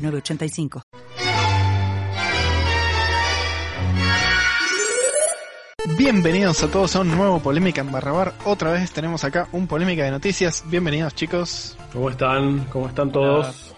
906985. Bienvenidos a todos a un nuevo Polémica en Barrabar. Otra vez tenemos acá un Polémica de Noticias. Bienvenidos chicos. ¿Cómo están? ¿Cómo están todos?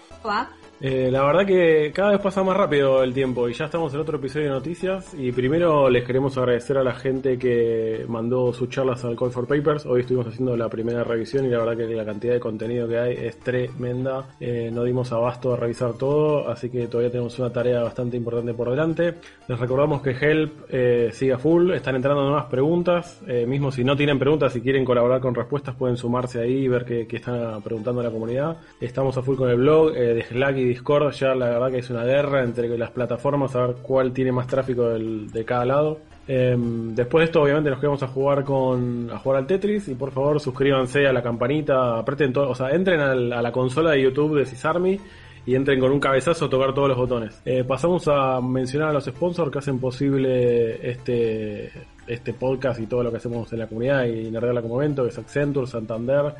Eh, la verdad que cada vez pasa más rápido el tiempo y ya estamos en otro episodio de noticias y primero les queremos agradecer a la gente que mandó sus charlas al Call for Papers. Hoy estuvimos haciendo la primera revisión y la verdad que la cantidad de contenido que hay es tremenda. Eh, no dimos abasto a revisar todo, así que todavía tenemos una tarea bastante importante por delante. Les recordamos que Help eh, siga full, están entrando nuevas preguntas. Mismo si no tienen preguntas, si quieren colaborar con respuestas, pueden sumarse ahí y ver qué, qué está preguntando la comunidad. Estamos a full con el blog de Slack y Discord ya la verdad que es una guerra entre las plataformas a ver cuál tiene más tráfico de cada lado. Em, después de esto obviamente nos quedamos a jugar con a jugar al Tetris y por favor suscríbanse a la campanita, aprieten todo, o sea, entren a la consola de YouTube de Cisarmi y entren con un cabezazo a tocar todos los botones. Eh, pasamos a mencionar a los sponsors que hacen posible este este podcast y todo lo que hacemos en la comunidad y Nerdear como evento, que es Accenture, Santander,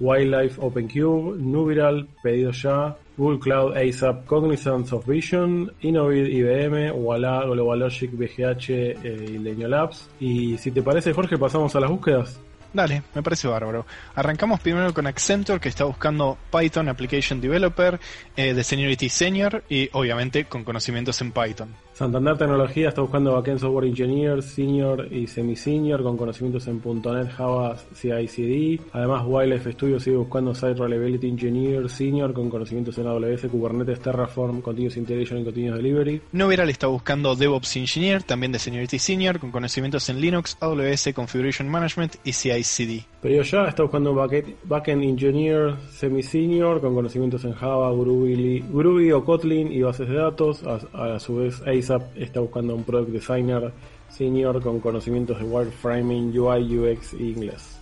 Wildlife OpenCube, Nubiral, Pedido Ya, Google Cloud ASAP, Cognizant of Vision, Innovid IBM, Walla, Global Logic, BGH eh, y Leño Labs. Y si te parece, Jorge, pasamos a las búsquedas. Dale, me parece bárbaro. Arrancamos primero con Accenture, que está buscando Python Application Developer eh, de Seniority Senior y obviamente con conocimientos en Python. Santander Tecnología está buscando Backend Software Engineer, Senior y Semi-Senior con conocimientos en .NET, Java, CI/CD. Además, Wildlife Studio sigue buscando Site Reliability Engineer, Senior con conocimientos en AWS, Kubernetes, Terraform, Continuous Integration y Continuous Delivery. Noveral está buscando DevOps Engineer, también de Seniority Senior, con conocimientos en Linux, AWS, Configuration Management y CI/CD. Pero ya está buscando Backend Engineer, Semi-Senior con conocimientos en Java, Groovy, Groovy o Kotlin y bases de datos. A, a su vez, está buscando un Product Designer Senior con conocimientos de Wireframing, UI, UX e inglés.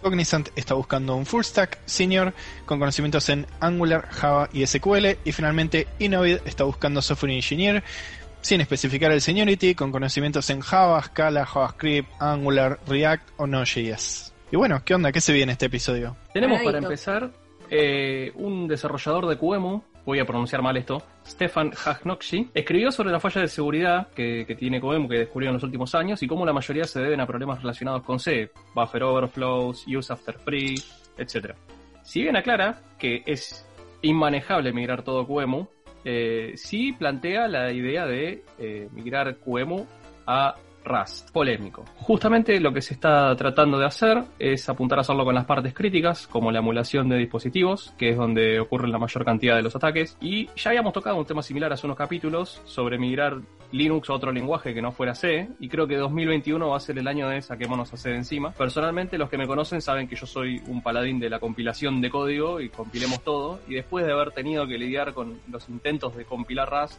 Cognizant está buscando un Full Stack Senior con conocimientos en Angular, Java y SQL. Y finalmente Innovid está buscando Software Engineer sin especificar el Seniority con conocimientos en Java, Scala, JavaScript, Angular, React o Node.js. Y bueno, ¿qué onda? ¿Qué se viene en este episodio? Tenemos para empezar eh, un desarrollador de QEMU voy a pronunciar mal esto, Stefan Hagnokshi, escribió sobre la falla de seguridad que, tiene Coemu que descubrió en los últimos años y cómo la mayoría se deben a problemas relacionados con C, buffer overflows, use after free, etc. Si bien aclara que es inmanejable migrar todo QEMU, eh, sí plantea la idea de eh, migrar QEMU a Rust, polémico. Justamente lo que se está tratando de hacer es apuntar a hacerlo con las partes críticas, como la emulación de dispositivos, que es donde ocurren la mayor cantidad de los ataques. Y ya habíamos tocado un tema similar hace unos capítulos sobre migrar Linux a otro lenguaje que no fuera C, y creo que 2021 va a ser el año de saquémonos a C de encima. Personalmente, los que me conocen saben que yo soy un paladín de la compilación de código y compilemos todo, y después de haber tenido que lidiar con los intentos de compilar Rust,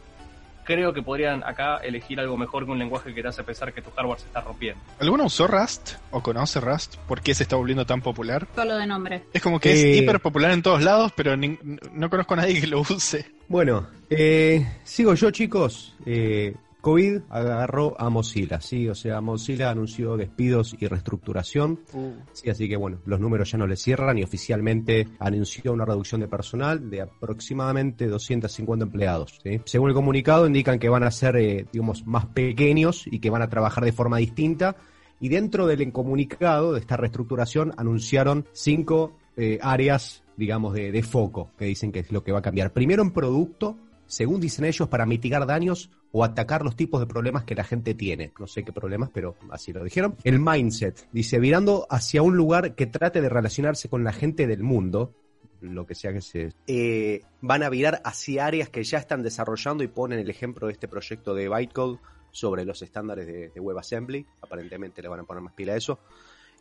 creo que podrían acá elegir algo mejor que un lenguaje que te hace pensar que tu hardware se está rompiendo. ¿Alguno usó Rust o conoce Rust? ¿Por qué se está volviendo tan popular? Solo de nombre. Es como que es eh, hiper popular en todos lados, pero no conozco a nadie que lo use. Bueno, eh, sigo yo chicos. Eh, COVID agarró a Mozilla, sí, o sea, Mozilla anunció despidos y reestructuración, uh. sí, así que bueno, los números ya no le cierran y oficialmente anunció una reducción de personal de aproximadamente 250 empleados. ¿sí? Según el comunicado indican que van a ser, eh, digamos, más pequeños y que van a trabajar de forma distinta. Y dentro del comunicado de esta reestructuración anunciaron cinco eh, áreas, digamos, de, de foco, que dicen que es lo que va a cambiar. Primero en producto, según dicen ellos, para mitigar daños o atacar los tipos de problemas que la gente tiene. No sé qué problemas, pero así lo dijeron. El mindset, dice, virando hacia un lugar que trate de relacionarse con la gente del mundo, lo que sea que se... Eh, van a virar hacia áreas que ya están desarrollando y ponen el ejemplo de este proyecto de Bytecode sobre los estándares de, WebAssembly. Aparentemente le van a poner más pila a eso.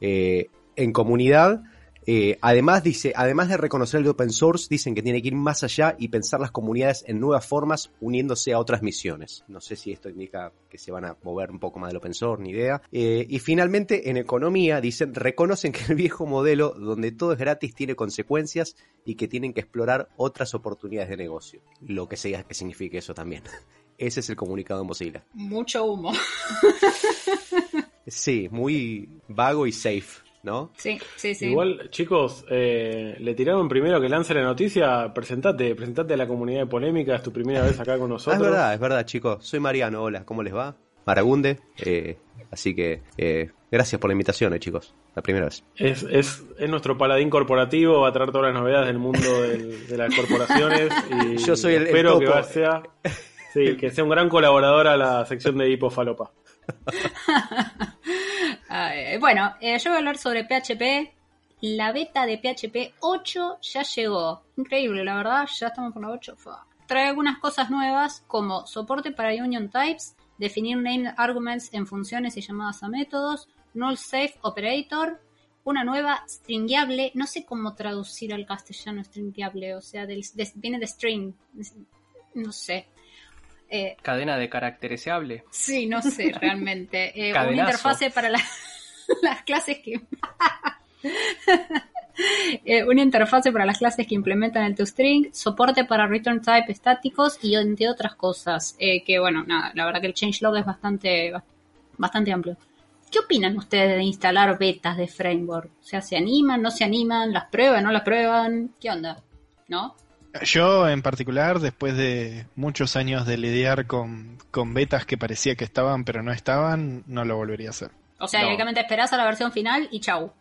Eh, en comunidad Eh, además, dice, además de reconocer el open source, dicen que tiene que ir más allá y pensar las comunidades en nuevas formas, uniéndose a otras misiones. No sé si esto indica que se van a mover un poco más del open source, ni idea. Eh, y finalmente, en economía, dicen, reconocen que el viejo modelo, donde todo es gratis, tiene consecuencias y que tienen que explorar otras oportunidades de negocio. Lo que sea que signifique eso también. Ese es el comunicado de Mozilla. Mucho humo. sí, muy vago y safe. ¿No? Sí, sí, sí. Igual, chicos, eh, le tiraron primero que lance la noticia. Presentate, presentate a la comunidad de polémica. Es tu primera vez acá con nosotros. es verdad, es verdad, chicos. Soy Mariano. Hola, ¿cómo les va? Maragunde. Eh, así que eh, gracias por la invitación, eh, chicos. La primera vez. Es, es, es, nuestro paladín corporativo. Va a traer todas las novedades del mundo de las corporaciones. Y Yo soy el, espero que sea, sí, que sea un gran colaborador a la sección de Hipofalopa. bueno, eh, yo voy a hablar sobre PHP. La beta de PHP 8 ya llegó. Increíble, la verdad, ya estamos con la 8. Trae algunas cosas nuevas como soporte para union types, definir name arguments en funciones y llamadas a métodos, null safe operator, una nueva stringable, no sé cómo traducir al castellano stringable, o sea, viene de string, no sé. Eh, Cadena de caracterizable. Sí, no sé realmente. Eh, una interfase para las clases que... eh, una interfase para las clases que implementan el toString, soporte para return type estáticos y entre otras cosas. Que bueno, nada, la verdad que el changelog es bastante, bastante amplio. ¿Qué opinan ustedes de instalar betas de framework? O sea, ¿se animan, no se animan, las prueban, no las prueban? ¿Qué onda? ¿No? Yo en particular, después de muchos años de lidiar con, betas que parecía que estaban pero no estaban, no lo volvería a hacer. O sea, directamente esperás a la versión final y chau.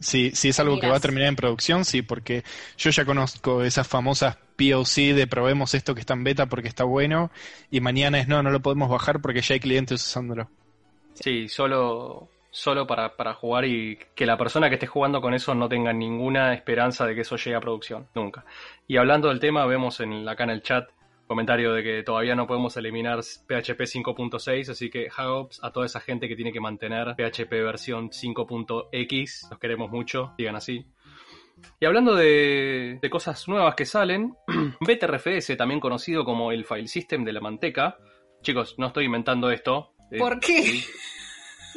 Sí, sí es algo que va a terminar en producción, sí, porque yo ya conozco esas famosas POC de probemos esto que está en beta porque está bueno y mañana es no, no lo podemos bajar porque ya hay clientes usándolo. Sí, solo solo para, para jugar y que la persona que esté jugando con eso no tenga ninguna esperanza de que eso llegue a producción, nunca. Y hablando del tema, vemos en, acá en el chat comentario de que todavía no podemos eliminar PHP 5.6, así que Hagops a toda esa gente que tiene que mantener PHP versión 5.x, los queremos mucho, digan así. Y hablando de, de cosas nuevas que salen, BTRFS, también conocido como el file system de la manteca, chicos, no estoy inventando esto. ¿Por eh, qué?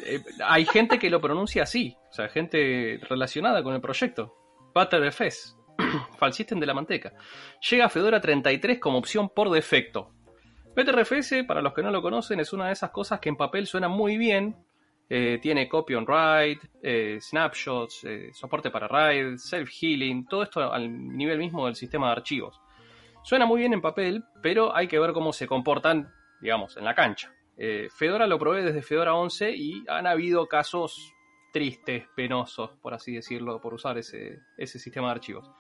Eh, hay gente que lo pronuncia así, o sea, gente relacionada con el proyecto. ButterFS, File System de la manteca. Llega Fedora 33 como opción por defecto. BTRFS, para los que no lo conocen, es una de esas cosas que en papel suena muy bien. Eh, tiene copy on write, eh, snapshots, soporte para write, self-healing, todo esto al nivel mismo del sistema de archivos. Suena muy bien en papel, pero hay que ver cómo se comportan, digamos, en la cancha. Eh, Fedora lo probé desde Fedora 11 y han habido casos tristes, penosos, por así decirlo, por usar ese, sistema de archivos.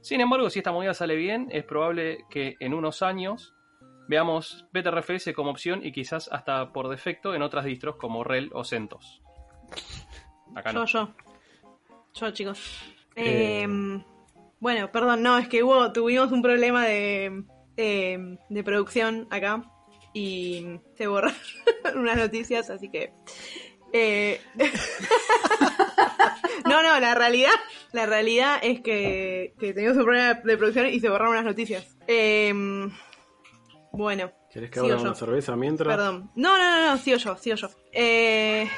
Sin embargo, si esta movida sale bien, es probable que en unos años veamos BTRFS como opción y quizás hasta por defecto en otras distros como RHEL o CentOS. Acá yo, yo. Yo, chicos. Em, bueno, perdón, no, es que hubo, tuvimos un problema de, de producción acá y se borraron unas noticias, así que... Eh, no, no, la realidad, la realidad es que, que teníamos un problema de producción y se borraron unas noticias. Em, bueno. ¿Querés que abra una cerveza mientras? Perdón. No, no, no, no, sigo yo, sigo yo. Eh,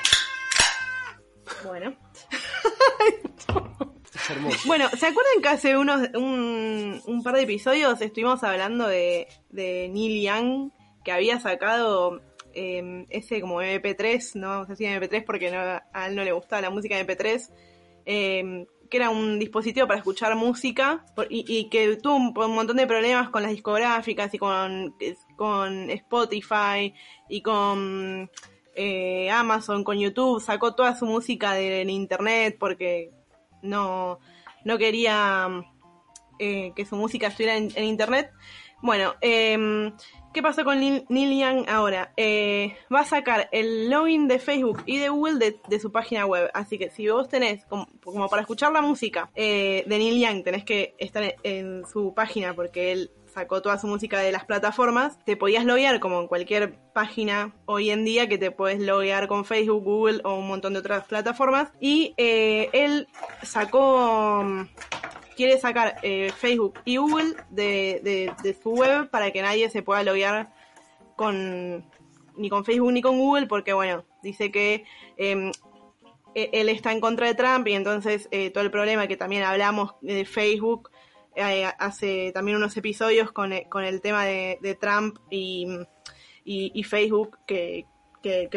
bueno. Bueno, ¿se acuerdan que hace unos un, un, par de episodios estuvimos hablando de, de Neil Young que había sacado em, ese como MP3, no a decir MP3 porque a él no le gustaba la música MP3, em, que era un dispositivo para escuchar música y, que tuvo un, montón de problemas con las discográficas y con, con Spotify y con eh, Amazon, con YouTube, sacó toda su música del internet porque no, no quería eh, que su música estuviera en, en internet. Bueno, eh, ¿Qué pasó con Neil Young ahora? Eh, va a sacar el login de Facebook y de Google de, su página web. Así que si vos tenés, como, para escuchar la música eh, de Neil Young, tenés que estar en, su página porque él sacó toda su música de las plataformas, te podías loguear como en cualquier página hoy en día que te puedes loguear con Facebook, Google o un montón de otras plataformas. Y eh, él sacó quiere sacar eh, Facebook y Google de, su web para que nadie se pueda loguear con ni con Facebook ni con Google porque bueno dice que em, e, él está en contra de Trump y entonces eh, todo el problema que también hablamos de Facebook eh, hace también unos episodios con, el tema de, Trump y, Facebook que,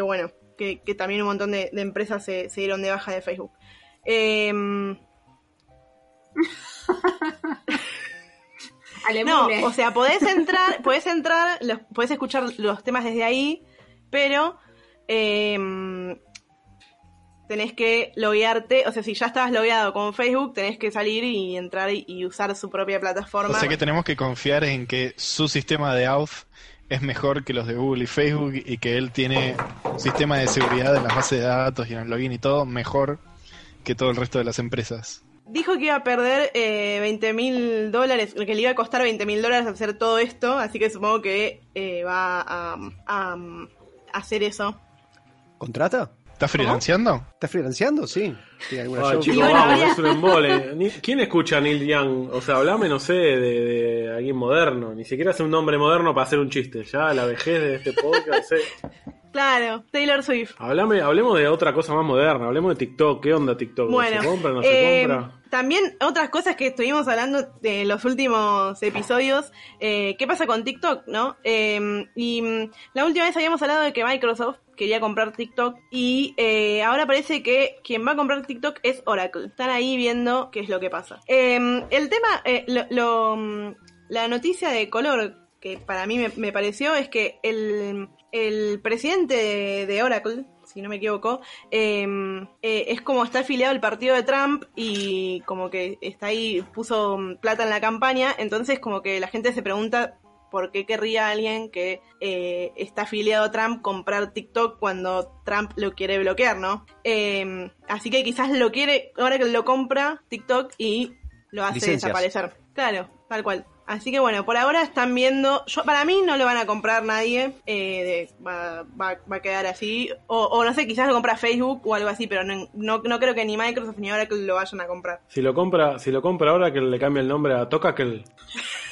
bueno que, también un montón de, empresas se, dieron de baja de Facebook. Eh, no, o sea, podés entrar, podés entrar, los, podés escuchar los temas desde ahí, pero em, tenés que loguearte, o sea, si ya estabas logueado con Facebook, tenés que salir y entrar y, usar su propia plataforma. O sea que tenemos que confiar en que su sistema de auth es mejor que los de Google y Facebook y que él tiene un sistema de seguridad en las bases de datos y en el login y todo mejor que todo el resto de las empresas dijo que iba a perder eh, 20 mil dólares, que le iba a costar 20 mil dólares hacer todo esto, así que supongo que eh, va a, hacer eso. ¿Contrata? ¿Estás freelanceando? ¿Estás freelanceando? Sí. ¿Quién escucha a Neil Young? O sea, hablame, no sé, de, alguien moderno. Ni siquiera hace un nombre moderno para hacer un chiste. Ya la vejez de este podcast. Claro, Taylor Swift. Hablame, hablemos de otra cosa más moderna, hablemos de TikTok. ¿Qué onda TikTok? Bueno, ¿Se compra no se eh, compra? También otras cosas que estuvimos hablando de los últimos episodios. Eh, ¿Qué pasa con TikTok, no? Eh, y mm, la última vez habíamos hablado de que Microsoft quería comprar TikTok y ahora parece que quien va a comprar TikTok es Oracle. Están ahí viendo qué es lo que pasa. el tema, lo, mm, la noticia de color que para mí me pareció es que el, el presidente de, Oracle, si no me equivoco, em, eh, es como está afiliado al partido de Trump y como que está ahí, puso plata en la campaña, entonces como que la gente se pregunta por qué querría alguien que eh, está afiliado a Trump comprar TikTok cuando Trump lo quiere bloquear, ¿no? Em, así que quizás lo quiere, ahora que lo compra TikTok y lo hace desaparecer. Claro, tal cual. Así que bueno, por ahora están viendo. Yo, para mí no lo van a comprar nadie. Eh, va, a quedar así. O, no sé, quizás lo compra Facebook o algo así, pero no, no, creo que ni Microsoft ni Oracle lo vayan a comprar. Si lo compra, si lo compra ahora que le cambie el nombre a Tokakel.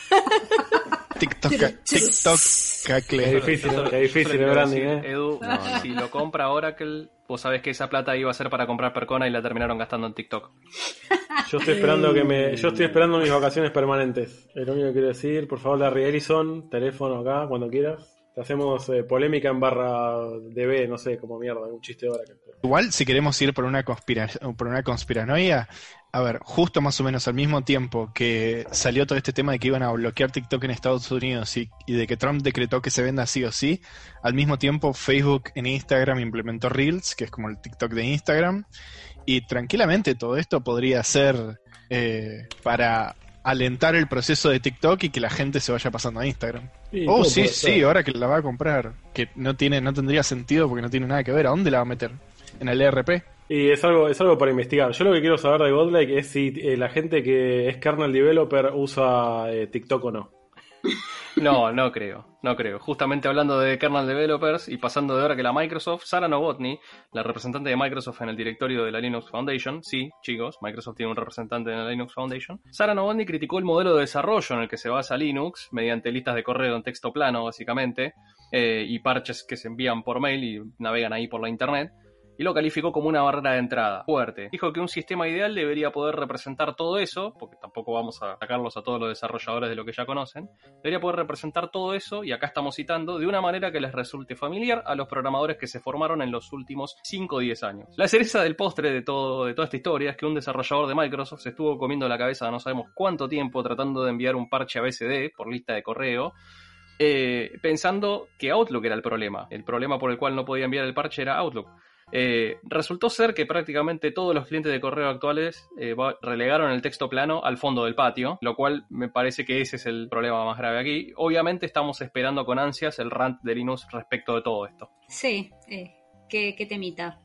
TikTok, TikTok, Es difícil, es difícil el branding, ¿eh? Edu, si lo compra Oracle, vos sabés que esa plata iba a ser para comprar Percona y la terminaron gastando en TikTok. Yo estoy esperando que me, yo estoy esperando mis vacaciones permanentes. Es lo único que quiero decir. Por favor, Larry Ellison, teléfono acá, cuando quieras. Te hacemos eh, polémica en barra DB, no sé, como mierda, un chiste ahora. Igual, si queremos ir por una, conspira por una conspiranoia, a ver, justo más o menos al mismo tiempo que salió todo este tema de que iban a bloquear TikTok en Estados Unidos y, de que Trump decretó que se venda sí o sí, al mismo tiempo Facebook en Instagram implementó Reels, que es como el TikTok de Instagram, y tranquilamente todo esto podría ser eh, para alentar el proceso de TikTok y que la gente se vaya pasando a Instagram. oh, sí, sí, ahora que la va a comprar, que no tiene no tendría sentido porque no tiene nada que ver, ¿a dónde la va a meter? ¿En el ERP? Y es algo, es algo para investigar. Yo lo que quiero saber de Godlike es si eh, la gente que es kernel developer usa eh, TikTok o no. No, no creo, no creo. Justamente hablando de kernel developers y pasando de ahora que la Microsoft, Sara Novotny, la representante de Microsoft en el directorio de la Linux Foundation, sí, chicos, Microsoft tiene un representante en la Linux Foundation, Sara Novotny criticó el modelo de desarrollo en el que se basa Linux, mediante listas de correo en texto plano, básicamente, eh, y parches que se envían por mail y navegan ahí por la internet, y lo calificó como una barrera de entrada fuerte. Dijo que un sistema ideal debería poder representar todo eso, porque tampoco vamos a sacarlos a todos los desarrolladores de lo que ya conocen, debería poder representar todo eso, y acá estamos citando, de una manera que les resulte familiar a los programadores que se formaron en los últimos 5 o 10 años. La cereza del postre de, todo, de toda esta historia es que un desarrollador de Microsoft se estuvo comiendo la cabeza no sabemos cuánto tiempo tratando de enviar un parche a BSD por lista de correo, eh, pensando que Outlook era el problema. El problema por el cual no podía enviar el parche era Outlook. Eh, resultó ser que prácticamente todos los clientes de correo actuales eh, relegaron el texto plano al fondo del patio, lo cual me parece que ese es el problema más grave aquí. Obviamente estamos esperando con ansias el rant de Linux respecto de todo esto. Sí, eh, qué, temita.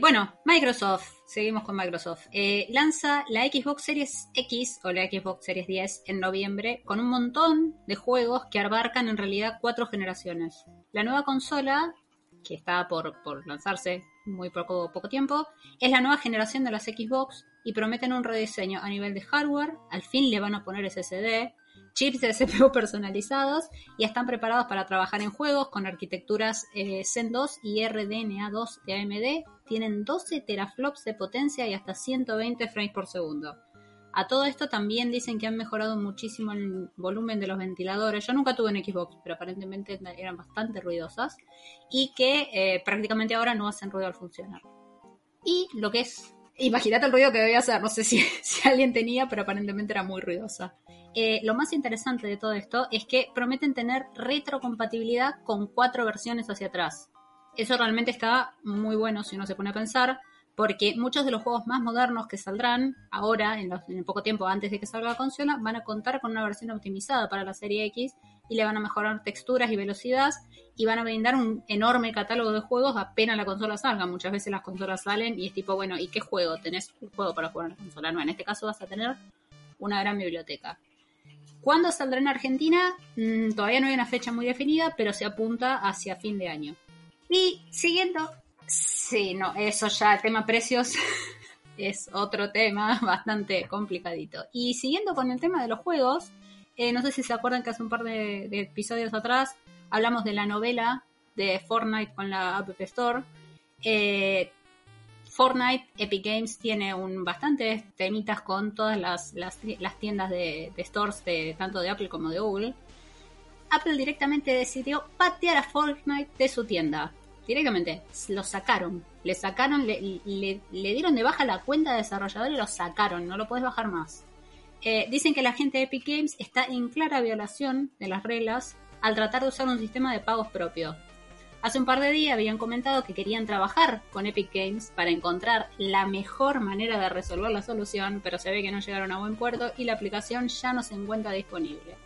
bueno, Microsoft seguimos con Microsoft. Eh, lanza la Xbox Series X o la Xbox Series 10 en noviembre con un montón de juegos que abarcan en realidad cuatro generaciones. La nueva consola, que está por lanzarse muy poco, poco tiempo, es la nueva generación de las Xbox y prometen un rediseño a nivel de hardware. Al fin le van a poner SSD, chips de CPU personalizados y están preparados para trabajar en juegos con arquitecturas eh, Zen 2 y RDNA2 de AMD. Tienen 12 teraflops de potencia y hasta 120 frames por segundo. A todo esto también dicen que han mejorado muchísimo el volumen de los ventiladores. Yo nunca tuve en Xbox, pero aparentemente eran bastante ruidosas. Y que eh, prácticamente ahora no hacen ruido al funcionar. Y lo que es Imagínate el ruido que debía hacer, no sé si, si alguien tenía, pero aparentemente era muy ruidosa. Eh, lo más interesante de todo esto es que prometen tener retrocompatibilidad con cuatro versiones hacia atrás. Eso realmente está muy bueno si uno se pone a pensar, porque muchos de los juegos más modernos que saldrán ahora, en, el poco tiempo antes de que salga la consola, van a contar con una versión optimizada para la serie X y le van a mejorar texturas y velocidad y van a brindar un enorme catálogo de juegos apenas la consola salga. Muchas veces las consolas salen y es tipo, bueno, ¿y qué juego? ¿Tenés un juego para jugar en la consola? No, en este caso vas a tener una gran biblioteca. ¿Cuándo saldrá en Argentina? Mm, todavía no hay una fecha muy definida, pero se apunta hacia fin de año. Y siguiendo Sí, no, eso ya, el tema precios es otro tema bastante complicadito. Y siguiendo con el tema de los juegos, eh, no sé si se acuerdan que hace un par de, episodios atrás hablamos de la novela de Fortnite con la App Store. Eh, Fortnite, Epic Games tiene un bastantes temitas con todas las, tiendas de, de, stores de tanto de Apple como de Google. Apple directamente decidió patear a Fortnite de su tienda directamente lo sacaron. Le sacaron, le, dieron de baja la cuenta de desarrollador y lo sacaron. No lo puedes bajar más. Eh, dicen que la gente de Epic Games está en clara violación de las reglas al tratar de usar un sistema de pagos propio. Hace un par de días habían comentado que querían trabajar con Epic Games para encontrar la mejor manera de resolver la solución, pero se ve que no llegaron a buen puerto y la aplicación ya no se encuentra disponible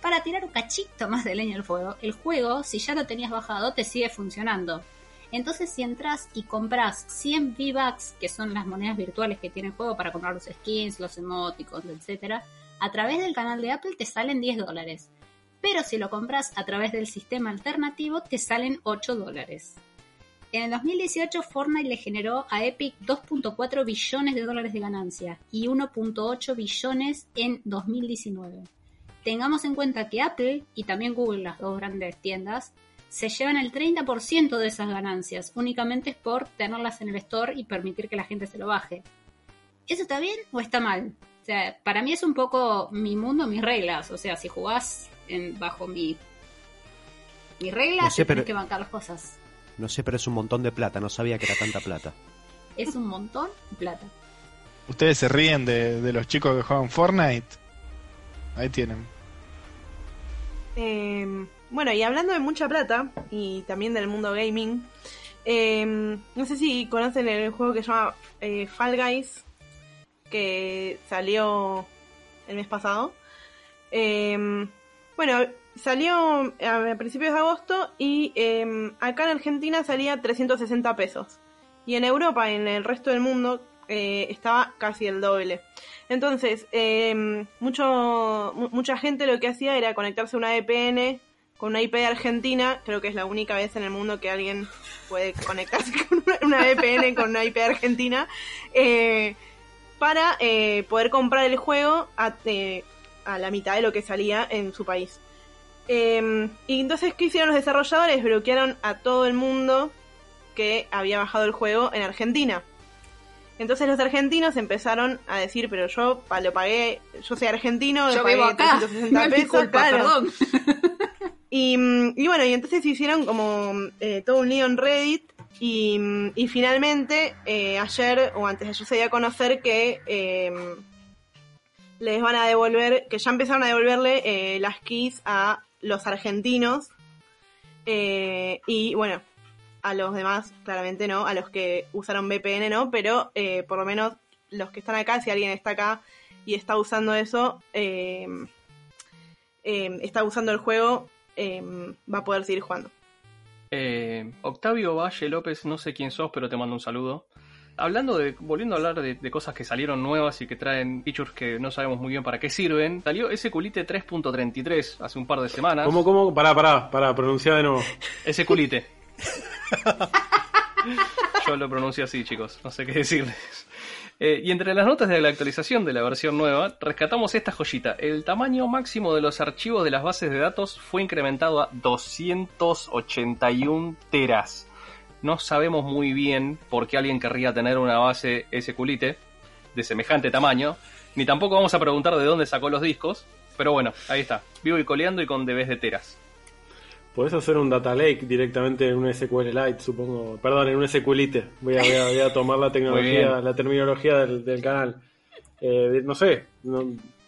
para tirar un cachito más de leña al fuego, el juego, si ya lo tenías bajado, te sigue funcionando. Entonces, si entras y compras 100 V-Bucks, que son las monedas virtuales que tiene el juego para comprar los skins, los emoticons, etc., a través del canal de Apple te salen 10 dólares. Pero si lo compras a través del sistema alternativo, te salen 8 dólares. En el 2018, Fortnite le generó a Epic 2.4 billones de dólares de ganancia y 1.8 billones en 2019 tengamos en cuenta que Apple y también Google, las dos grandes tiendas, se llevan el 30% de esas ganancias, únicamente es por tenerlas en el store y permitir que la gente se lo baje. ¿Eso está bien o está mal? O sea, para mí es un poco mi mundo, mis reglas. O sea, si jugás en, bajo mi, mis reglas, tienes que bancar las cosas. No sé, pero es un montón de plata. No sabía que era tanta plata. es un montón de plata. ¿Ustedes se ríen de, de los chicos que juegan Fortnite? Ahí tienen. Em, bueno, y hablando de mucha plata y también del mundo gaming, em, no sé si conocen el juego que se llama eh, Fall Guys, que salió el mes pasado. Em, bueno, salió a principios de agosto y acá en Argentina salía 360 pesos. Y en Europa, en el resto del mundo, eh, estaba casi el doble. Entonces, eh, mucho, mucha gente lo que hacía era conectarse a una VPN con una IP de Argentina. Creo que es la única vez en el mundo que alguien puede conectarse con una, VPN con una IP de Argentina. Eh, para eh, poder comprar el juego a, a, la mitad de lo que salía en su país. Em, y entonces, ¿qué hicieron los desarrolladores? Bloquearon a todo el mundo que había bajado el juego en Argentina. Entonces los argentinos empezaron a decir, pero yo lo pagué, yo soy argentino, yo pagué vivo acá. 360 pesos, Perdón. Y, bueno, y entonces hicieron como eh, todo un lío en Reddit y, finalmente eh, ayer o antes de ayer se dio a conocer que em, les van a devolver, que ya empezaron a devolverle eh, las keys a los argentinos. y bueno, a los demás claramente no, a los que usaron VPN no, pero eh, por lo menos los que están acá, si alguien está acá y está usando eso, em, em, está usando el juego, em, va a poder seguir jugando. Eh, Octavio Valle López, no sé quién sos, pero te mando un saludo. hablando de, volviendo a hablar de, cosas que salieron nuevas y que traen features que no sabemos muy bien para qué sirven, salió SQLite 3.33 hace un par de semanas. ¿Cómo, cómo? Pará, pará, pará, pronunciar de nuevo. SQLite. Yo lo pronuncio así, chicos, no sé qué decirles. Eh, y entre las notas de la actualización de la versión nueva, rescatamos esta joyita. El tamaño máximo de los archivos de las bases de datos fue incrementado a 281 teras. No sabemos muy bien por qué alguien querría tener una base SQLite de semejante tamaño, ni tampoco vamos a preguntar de dónde sacó los discos, pero bueno, ahí está, vivo y coleando y con dBs de teras. Podés hacer un data lake directamente en un SQLite, supongo. Perdón, en un SQLite. Voy a, tomar la tecnología, la terminología del, canal. Eh, no sé,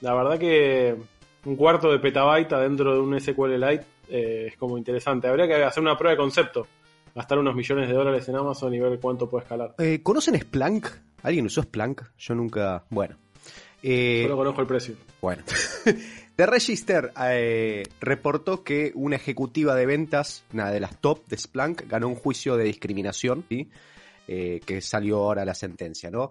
la verdad que un cuarto de petabyte dentro de un SQLite eh, es como interesante. Habría que hacer una prueba de concepto. Gastar unos millones de dólares en Amazon y ver cuánto puede escalar. Eh, ¿Conocen Splunk? ¿Alguien usó Splunk? Yo nunca. Bueno. Solo conozco el precio. Bueno. The Register eh, reportó que una ejecutiva de ventas, una de las top de Splunk, ganó un juicio de discriminación, eh, que salió ahora la sentencia, ¿no?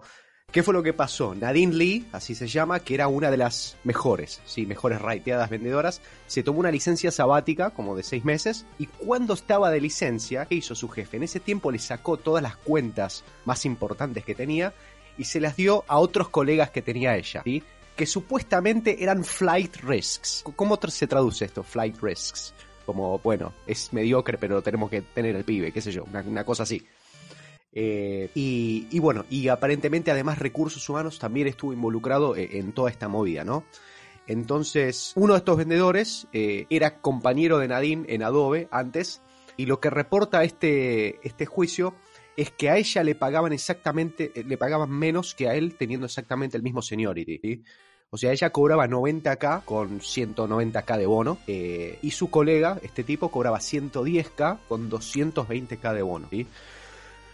¿Qué fue lo que pasó? Nadine Lee, así se llama, que era una de las mejores, sí, mejores raiteadas vendedoras, se tomó una licencia sabática, como de seis meses, y cuando estaba de licencia, ¿qué hizo su jefe? En ese tiempo le sacó todas las cuentas más importantes que tenía y se las dio a otros colegas que tenía ella, ¿sí? Que supuestamente eran flight risks. ¿Cómo se traduce esto, flight risks? Como, bueno, es mediocre, pero tenemos que tener el pibe, qué sé yo, una, cosa así. Eh, y, bueno, y aparentemente además recursos humanos también estuvo involucrado eh, en, toda esta movida, ¿no? Entonces, uno de estos vendedores eh, era compañero de Nadine en Adobe antes, y lo que reporta este, este juicio es que a ella le pagaban exactamente, le pagaban menos que a él teniendo exactamente el mismo seniority. ¿sí? O sea, ella cobraba 90k con 190k de bono. Eh, y su colega, este tipo, cobraba 110k con 220k de bono.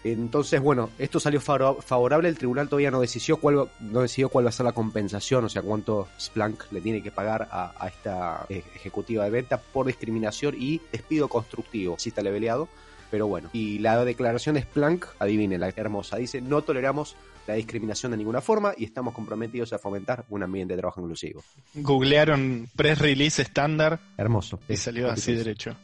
Entonces, bueno, esto salió favorable. El tribunal todavía no decidió cuál, no decidió cuál va a ser la compensación, o sea, cuánto Splunk le tiene que pagar a, esta ejecutiva de venta por discriminación y despido constructivo. Si está leveleado. Pero bueno, y la declaración de Splunk, adivinen, la hermosa, dice: No toleramos la discriminación de ninguna forma y estamos comprometidos a fomentar un ambiente de trabajo inclusivo. Googlearon press release estándar. Hermoso. Y salió así derecho.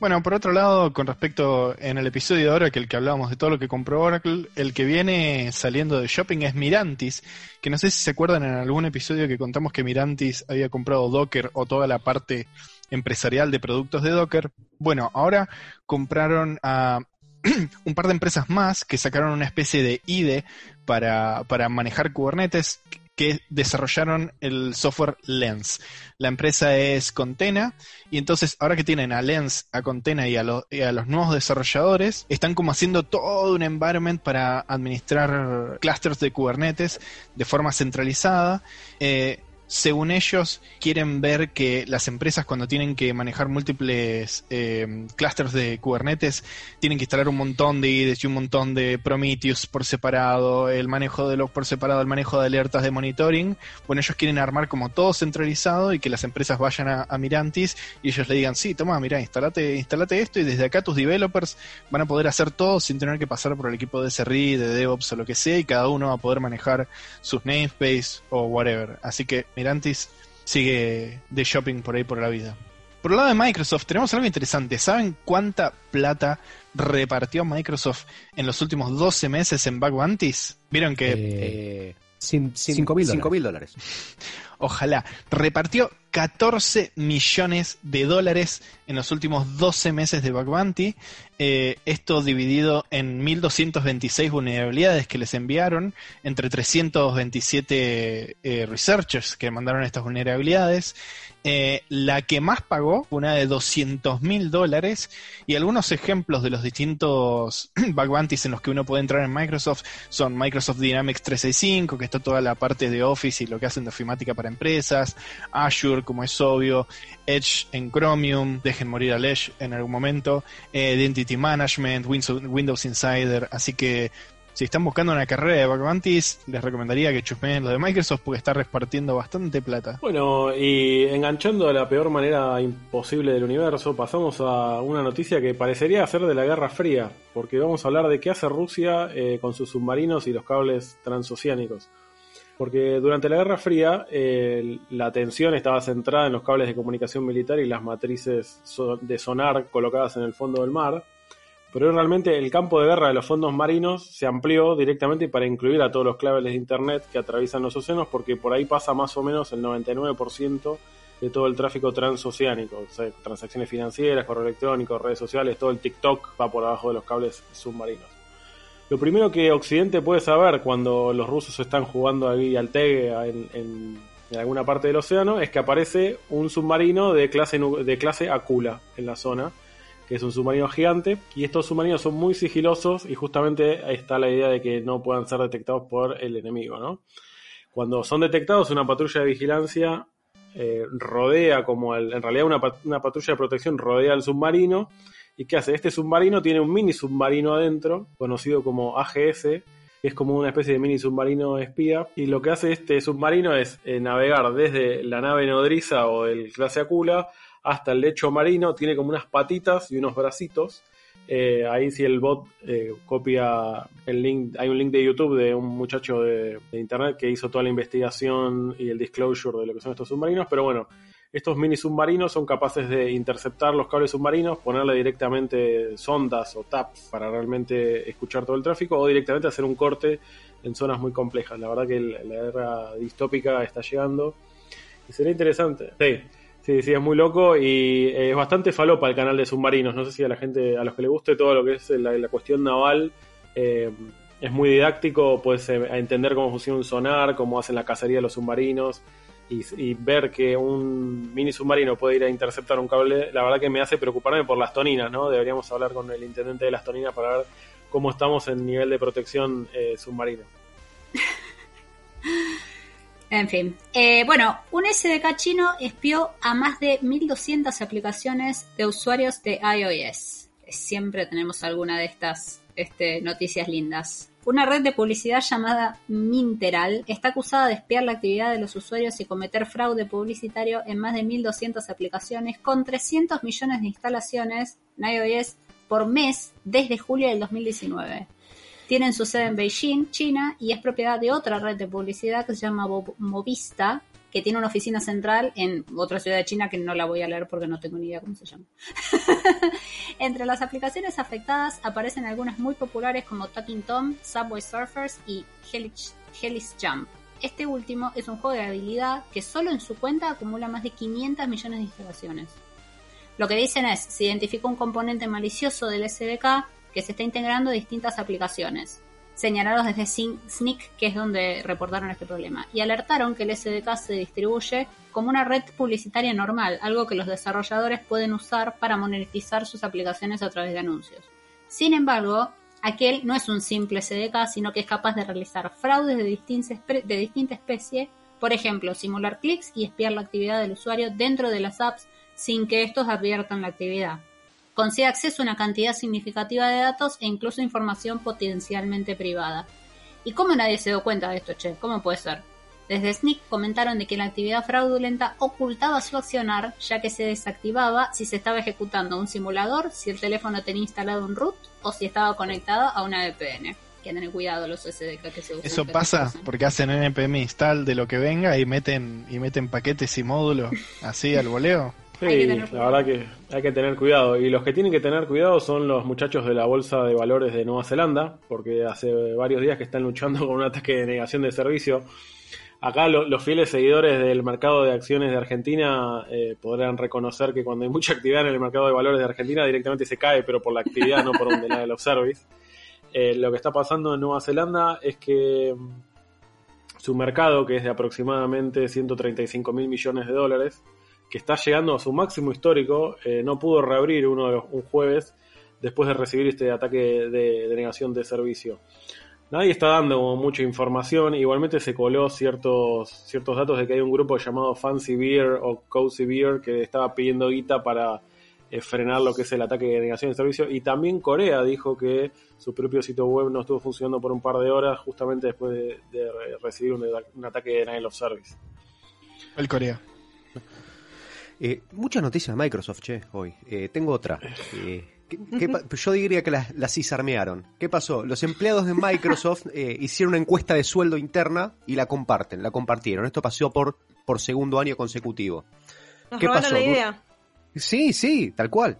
Bueno, por otro lado, con respecto en el episodio de Oracle, que hablábamos de todo lo que compró Oracle, el que viene saliendo de shopping es Mirantis, que no sé si se acuerdan en algún episodio que contamos que Mirantis había comprado Docker o toda la parte empresarial de productos de Docker. Bueno, ahora compraron a un par de empresas más que sacaron una especie de IDE para, para manejar Kubernetes que desarrollaron el software Lens. La empresa es Contena y entonces ahora que tienen a Lens, a Contena y a, a los nuevos desarrolladores, están como haciendo todo un environment para administrar clusters de Kubernetes de forma centralizada. Eh, según ellos, quieren ver que las empresas cuando tienen que manejar múltiples eh, clusters de Kubernetes, tienen que instalar un montón de IDEs y un montón de Prometheus por separado, el manejo de logs por separado, el manejo de alertas de monitoring. Bueno, ellos quieren armar como todo centralizado y que las empresas vayan a, Mirantis y ellos le digan, sí, toma, mira, instalate, instalate esto y desde acá tus developers van a poder hacer todo sin tener que pasar por el equipo de SRI, de DevOps o lo que sea y cada uno va a poder manejar sus namespace o whatever. Así que Mirantis sigue de shopping por ahí por la vida. Por el lado de Microsoft tenemos algo interesante. ¿Saben cuánta plata repartió Microsoft en los últimos 12 meses en Bug Bounties? Vieron que... 5 eh, mil dólares. Ojalá. Repartió 14 millones de dólares en los últimos 12 meses de Bug Bounty. Eh, esto dividido en 1.226 vulnerabilidades que les enviaron entre 327 eh, researchers que mandaron estas vulnerabilidades. Eh, la que más pagó, una de 200 mil dólares, y algunos ejemplos de los distintos bug bounties en los que uno puede entrar en Microsoft son Microsoft Dynamics 365, que está toda la parte de Office y lo que hacen de ofimática para empresas, Azure, como es obvio, Edge en Chromium, dejen morir al Edge en algún momento, eh, Identity Management, Windows Insider, así que si están buscando una carrera de bug les recomendaría que chusmeen lo de Microsoft porque está repartiendo bastante plata. Bueno, y enganchando a la peor manera imposible del universo, pasamos a una noticia que parecería ser de la Guerra Fría, porque vamos a hablar de qué hace Rusia eh, con sus submarinos y los cables transoceánicos. Porque durante la Guerra Fría la atención estaba centrada en los cables de comunicación militar y las matrices de sonar colocadas en el fondo del mar pero realmente el campo de guerra de los fondos marinos se amplió directamente para incluir a todos los claves de Internet que atraviesan los océanos, porque por ahí pasa más o menos el 99% de todo el tráfico transoceánico, o sea, transacciones financieras, correo electrónico, redes sociales, todo el TikTok va por abajo de los cables submarinos. Lo primero que Occidente puede saber cuando los rusos están jugando ahí al TEG en, en, alguna parte del océano es que aparece un submarino de clase, de clase Akula en la zona que es un submarino gigante, y estos submarinos son muy sigilosos y justamente está la idea de que no puedan ser detectados por el enemigo, ¿no? Cuando son detectados, una patrulla de vigilancia eh, rodea, como en realidad una, una, patrulla de protección rodea al submarino, y ¿qué hace? Este submarino tiene un mini submarino adentro, conocido como AGS, que es como una especie de mini submarino espía, y lo que hace este submarino es eh, navegar desde la nave nodriza o el clase Akula hasta el lecho marino, tiene como unas patitas y unos bracitos. Eh, ahí si el bot eh, copia el link, hay un link de YouTube de un muchacho de, internet que hizo toda la investigación y el disclosure de lo que son estos submarinos, pero bueno, estos mini submarinos son capaces de interceptar los cables submarinos, ponerle directamente sondas o taps para realmente escuchar todo el tráfico o directamente hacer un corte en zonas muy complejas. La verdad que la guerra distópica está llegando y sería interesante. Sí, Sí, sí, es muy loco y eh, es bastante falopa el canal de submarinos. No sé si a la gente, a los que le guste todo lo que es la, cuestión naval, eh, es muy didáctico, puedes eh, entender cómo funciona un sonar, cómo hacen la cacería de los submarinos y, ver que un mini submarino puede ir a interceptar un cable, la verdad que me hace preocuparme por las toninas, ¿no? Deberíamos hablar con el intendente de las toninas para ver cómo estamos en nivel de protección submarino. En fin. Eh, bueno, un SDK chino espió a más de 1.200 aplicaciones de usuarios de iOS. Siempre tenemos alguna de estas este, noticias lindas. Una red de publicidad llamada Minteral está acusada de espiar la actividad de los usuarios y cometer fraude publicitario en más de 1.200 aplicaciones con 300 millones de instalaciones en iOS por mes desde julio del 2019. Tienen su sede en Beijing, China, y es propiedad de otra red de publicidad que se llama Movista, que tiene una oficina central en otra ciudad de China que no la voy a leer porque no tengo ni idea cómo se llama. Entre las aplicaciones afectadas aparecen algunas muy populares como Talking Tom, Subway Surfers y Hellish, Jump. Este último es un juego de habilidad que solo en su cuenta acumula más de 500 millones de instalaciones. Lo que dicen es, se identificó un componente malicioso del SDK que se está integrando a distintas aplicaciones. Señalaron desde Sneak, que es donde reportaron este problema, y alertaron que el SDK se distribuye como una red publicitaria normal, algo que los desarrolladores pueden usar para monetizar sus aplicaciones a través de anuncios. Sin embargo, aquel no es un simple SDK, sino que es capaz de realizar fraudes de de distinta especie, por ejemplo, simular clics y espiar la actividad del usuario dentro de las apps sin que estos adviertan la actividad consigue acceso a una cantidad significativa de datos e incluso información potencialmente privada. ¿Y cómo nadie se dio cuenta de esto, che? ¿Cómo puede ser? Desde Sneak comentaron de que la actividad fraudulenta ocultaba su accionar, ya que se desactivaba si se estaba ejecutando un simulador, si el teléfono tenía instalado un root o si estaba conectado a una VPN. Que tener cuidado los SDK que se usan. Eso pasa porque hacen npm install de lo que venga y meten y meten paquetes y módulos así al voleo. Sí, la verdad que hay que tener cuidado. Y los que tienen que tener cuidado son los muchachos de la Bolsa de Valores de Nueva Zelanda, porque hace varios días que están luchando con un ataque de negación de servicio. Acá los fieles seguidores del mercado de acciones de Argentina eh, podrán reconocer que cuando hay mucha actividad en el mercado de valores de Argentina directamente se cae, pero por la actividad, no por donde de los service. Eh, lo que está pasando en Nueva Zelanda es que mm, su mercado, que es de aproximadamente 135 mil millones de dólares, que está llegando a su máximo histórico, eh, no pudo reabrir uno de un jueves después de recibir este ataque de denegación de servicio. Nadie está dando mucha información, igualmente se coló ciertos, ciertos datos de que hay un grupo llamado Fancy Beer o Cozy Beer que estaba pidiendo guita para eh, frenar lo que es el ataque de negación de servicio. Y también Corea dijo que su propio sitio web no estuvo funcionando por un par de horas justamente después de, recibir un, ataque de denial of service. El Corea. Eh, muchas noticias de Microsoft, che, hoy. Eh, tengo otra. yo diría que las, las cisarmearon. ¿Qué pasó? Los empleados de Microsoft hicieron una encuesta de sueldo interna y la comparten, la compartieron. Esto pasó por, por segundo año consecutivo. ¿Qué pasó? La idea. Sí, sí, tal cual.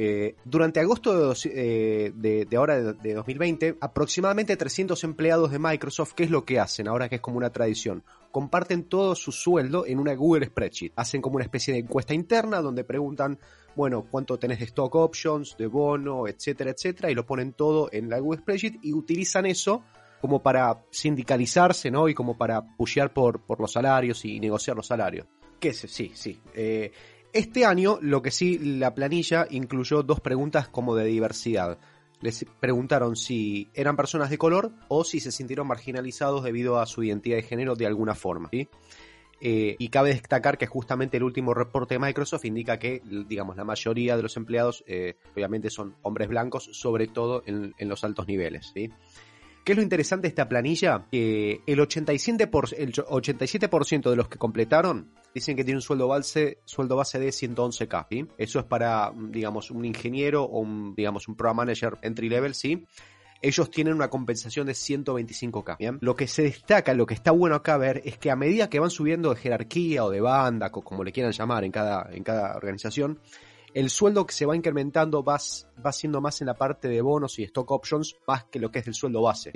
Eh, durante agosto de, eh, ahora de, 2020, aproximadamente 300 empleados de Microsoft, ¿qué es lo que hacen ahora que es como una tradición? Comparten todo su sueldo en una Google Spreadsheet. Hacen como una especie de encuesta interna donde preguntan, bueno, cuánto tenés de stock options, de bono, etcétera, etcétera, y lo ponen todo en la Google Spreadsheet y utilizan eso como para sindicalizarse, ¿no? Y como para pushear por, por los salarios y negociar los salarios. ¿Qué es? Sí, sí. Eh, este año, lo que sí, la planilla incluyó dos preguntas como de diversidad. Les preguntaron si eran personas de color o si se sintieron marginalizados debido a su identidad de género de alguna forma. Eh, y cabe destacar que justamente el último reporte de Microsoft indica que, digamos, la mayoría de los empleados eh, obviamente son hombres blancos, sobre todo en, los altos niveles. ¿Qué es lo interesante de esta planilla? Que el 87%, el 87 de los que completaron dicen que tiene un sueldo base, sueldo base de 111k. Eso es para, digamos, un ingeniero o un, digamos, un program manager entry level, ¿sí? ellos tienen una compensación de 125k. ¿bien? Lo que se destaca, lo que está bueno acá ver, es que a medida que van subiendo de jerarquía o de banda, como le quieran llamar en cada, en cada organización, el sueldo que se va incrementando va, va siendo más en la parte de bonos y stock options más que lo que es el sueldo base.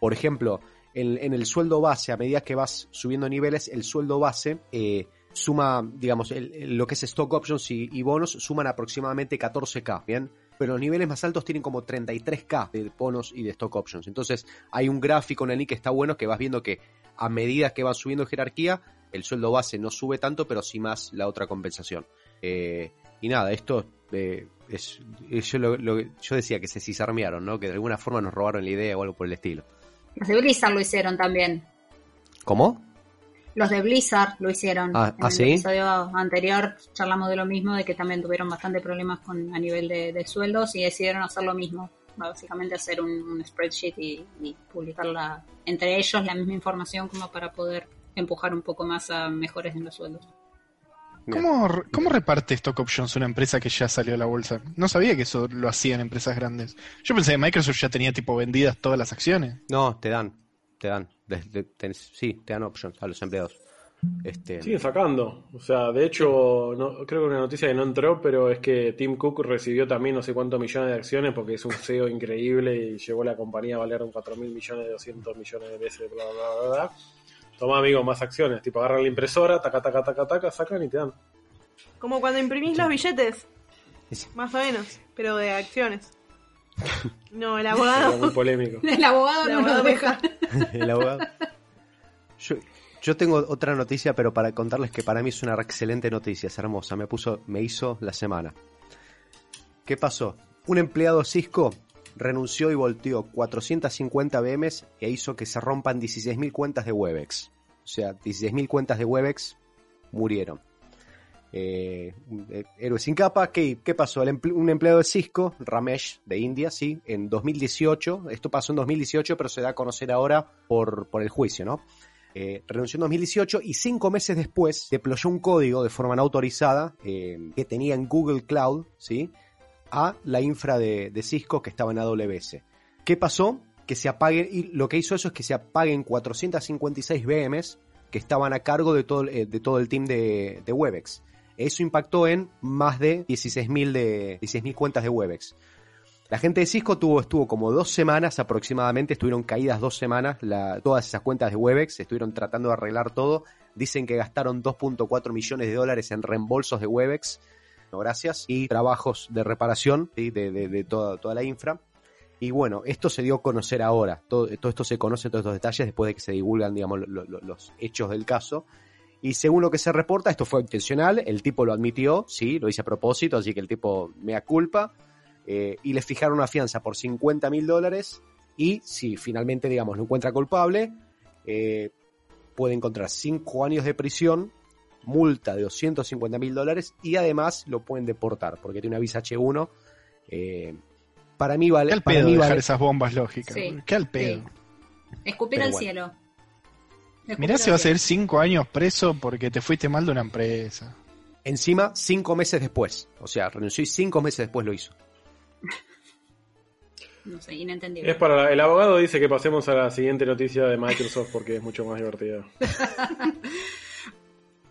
Por ejemplo, en, el sueldo base, a medida que vas subiendo niveles, el sueldo base eh, suma, digamos, lo que es stock options y, bonos suman aproximadamente 14k, ¿bien? Pero los niveles más altos tienen como 33k de bonos y de stock options. Entonces hay un gráfico en el link que está bueno que vas viendo que a medida que vas subiendo jerarquía, el sueldo base no sube tanto, pero sí más la otra compensación. Eh, y nada, esto eh, es, yo, yo decía que se cisarmearon, ¿no? Que de alguna forma nos robaron la idea o algo por el estilo. Los de Blizzard lo hicieron también. ¿Cómo? Los de Blizzard lo hicieron. Ah, en ¿ah, el episodio anterior charlamos de lo mismo, de que también tuvieron bastante problemas con a nivel de, sueldos y decidieron hacer lo mismo. Básicamente hacer un, spreadsheet y, y publicarla entre ellos la misma información como para poder empujar un poco más a mejores en los sueldos. ¿Cómo, ¿Cómo, reparte Stock Options una empresa que ya salió a la bolsa? No sabía que eso lo hacían empresas grandes. Yo pensé que Microsoft ya tenía tipo vendidas todas las acciones. No, te dan, te dan. sí, te dan options a los empleados. Este... Siguen sacando. O sea, de hecho, no, creo que una noticia que no entró, pero es que Tim Cook recibió también no sé cuántos millones de acciones porque es un CEO increíble y llevó la compañía a valer un 4 mil millones, de 200 millones de veces, bla, bla, bla, bla. Toma, amigo, más acciones. Tipo, agarran la impresora, taca, taca, taca, taca, sacan y te dan. Como cuando imprimís los billetes. Más o menos, pero de acciones. No, el abogado. muy polémico. El abogado no nos deja. el abogado. Yo, tengo otra noticia, pero para contarles que para mí es una excelente noticia, es hermosa. Me puso, me hizo la semana. ¿Qué pasó? Un empleado Cisco renunció y volteó 450 BMs e hizo que se rompan 16.000 cuentas de Webex. O sea, 16.000 cuentas de Webex murieron. Eh, eh, héroe sin capa, ¿qué, qué pasó? un empleado de Cisco, Ramesh, de India, sí, en 2018, esto pasó en 2018, pero se da a conocer ahora por, por el juicio, ¿no? Eh, renunció en 2018 y cinco meses después deployó un código de forma no autorizada que tenía en Google Cloud, ¿sí? A la infra de, Cisco que estaba en AWS. ¿Qué pasó? Que se apaguen, y lo que hizo eso es que se apaguen 456 VMs que estaban a cargo de todo, eh, de todo el team de, Webex. Eso impactó en más de 16.000 de, cuentas de Webex. La gente de Cisco tuvo, estuvo como dos semanas aproximadamente, estuvieron caídas dos semanas todas esas cuentas de Webex, estuvieron tratando de arreglar todo. Dicen que gastaron 2.4 millones de dólares en reembolsos de Webex gracias, y trabajos de reparación de, toda, toda la infra. Y bueno, esto se dio a conocer ahora, todo, esto se conoce, todos estos detalles, después de que se divulgan, digamos, los hechos del caso. Y según lo que se reporta, esto fue intencional, el tipo lo admitió, sí, lo hice a propósito, así que el tipo me culpa, eh, y le fijaron una fianza por 50 mil dólares, y si finalmente, digamos, lo encuentra culpable, eh, puede encontrar 5 años de prisión multa de 250 mil dólares y además lo pueden deportar porque tiene una visa H1. Eh, para mí vale. ¿Qué al para pedo mí dejar vale- esas bombas lógicas? Sí. ¿Qué al pedo? Escupir Pero al bueno. cielo. Escupir Mirá si vas a ir cinco años preso porque te fuiste mal de una empresa. Encima, cinco meses después. O sea, renunció y cinco meses después lo hizo. No sé, inentendible. Es para el abogado dice que pasemos a la siguiente noticia de Microsoft porque es mucho más divertida.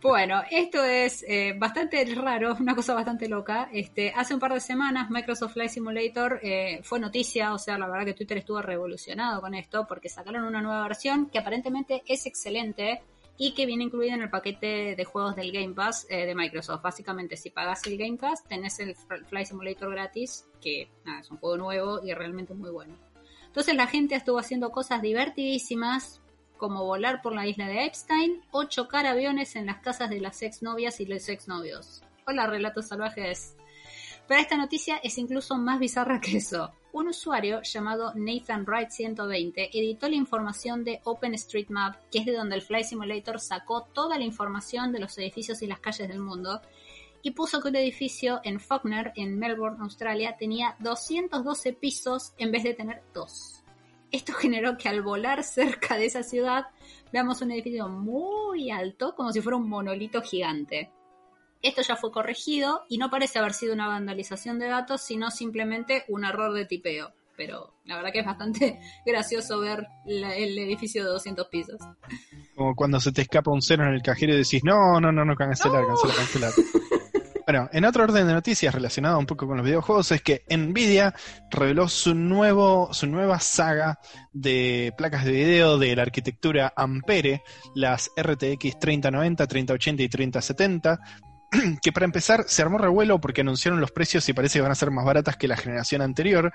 Bueno, esto es eh, bastante raro, una cosa bastante loca. Este, hace un par de semanas Microsoft Flight Simulator eh, fue noticia, o sea, la verdad que Twitter estuvo revolucionado con esto porque sacaron una nueva versión que aparentemente es excelente y que viene incluida en el paquete de juegos del Game Pass eh, de Microsoft. Básicamente, si pagas el Game Pass, tenés el Fl- Flight Simulator gratis, que es un juego nuevo y realmente muy bueno. Entonces la gente estuvo haciendo cosas divertidísimas, como volar por la isla de Epstein o chocar aviones en las casas de las exnovias y los exnovios. Hola, relatos salvajes. Pero esta noticia es incluso más bizarra que eso. Un usuario llamado Nathan Wright 120 editó la información de OpenStreetMap, que es de donde el Flight Simulator sacó toda la información de los edificios y las calles del mundo, y puso que un edificio en Faulkner, en Melbourne, Australia, tenía 212 pisos en vez de tener dos. Esto generó que al volar cerca de esa ciudad veamos un edificio muy alto, como si fuera un monolito gigante. Esto ya fue corregido y no parece haber sido una vandalización de datos, sino simplemente un error de tipeo. Pero la verdad que es bastante gracioso ver la- el edificio de 200 pisos. Como cuando se te escapa un cero en el cajero y decís, no, no, no, no, cancelar, cancelar, cancelar. Bueno, en otro orden de noticias relacionado un poco con los videojuegos es que Nvidia reveló su nuevo, su nueva saga de placas de video de la arquitectura Ampere, las RTX 3090, 3080 y 3070, que para empezar se armó revuelo porque anunciaron los precios y parece que van a ser más baratas que la generación anterior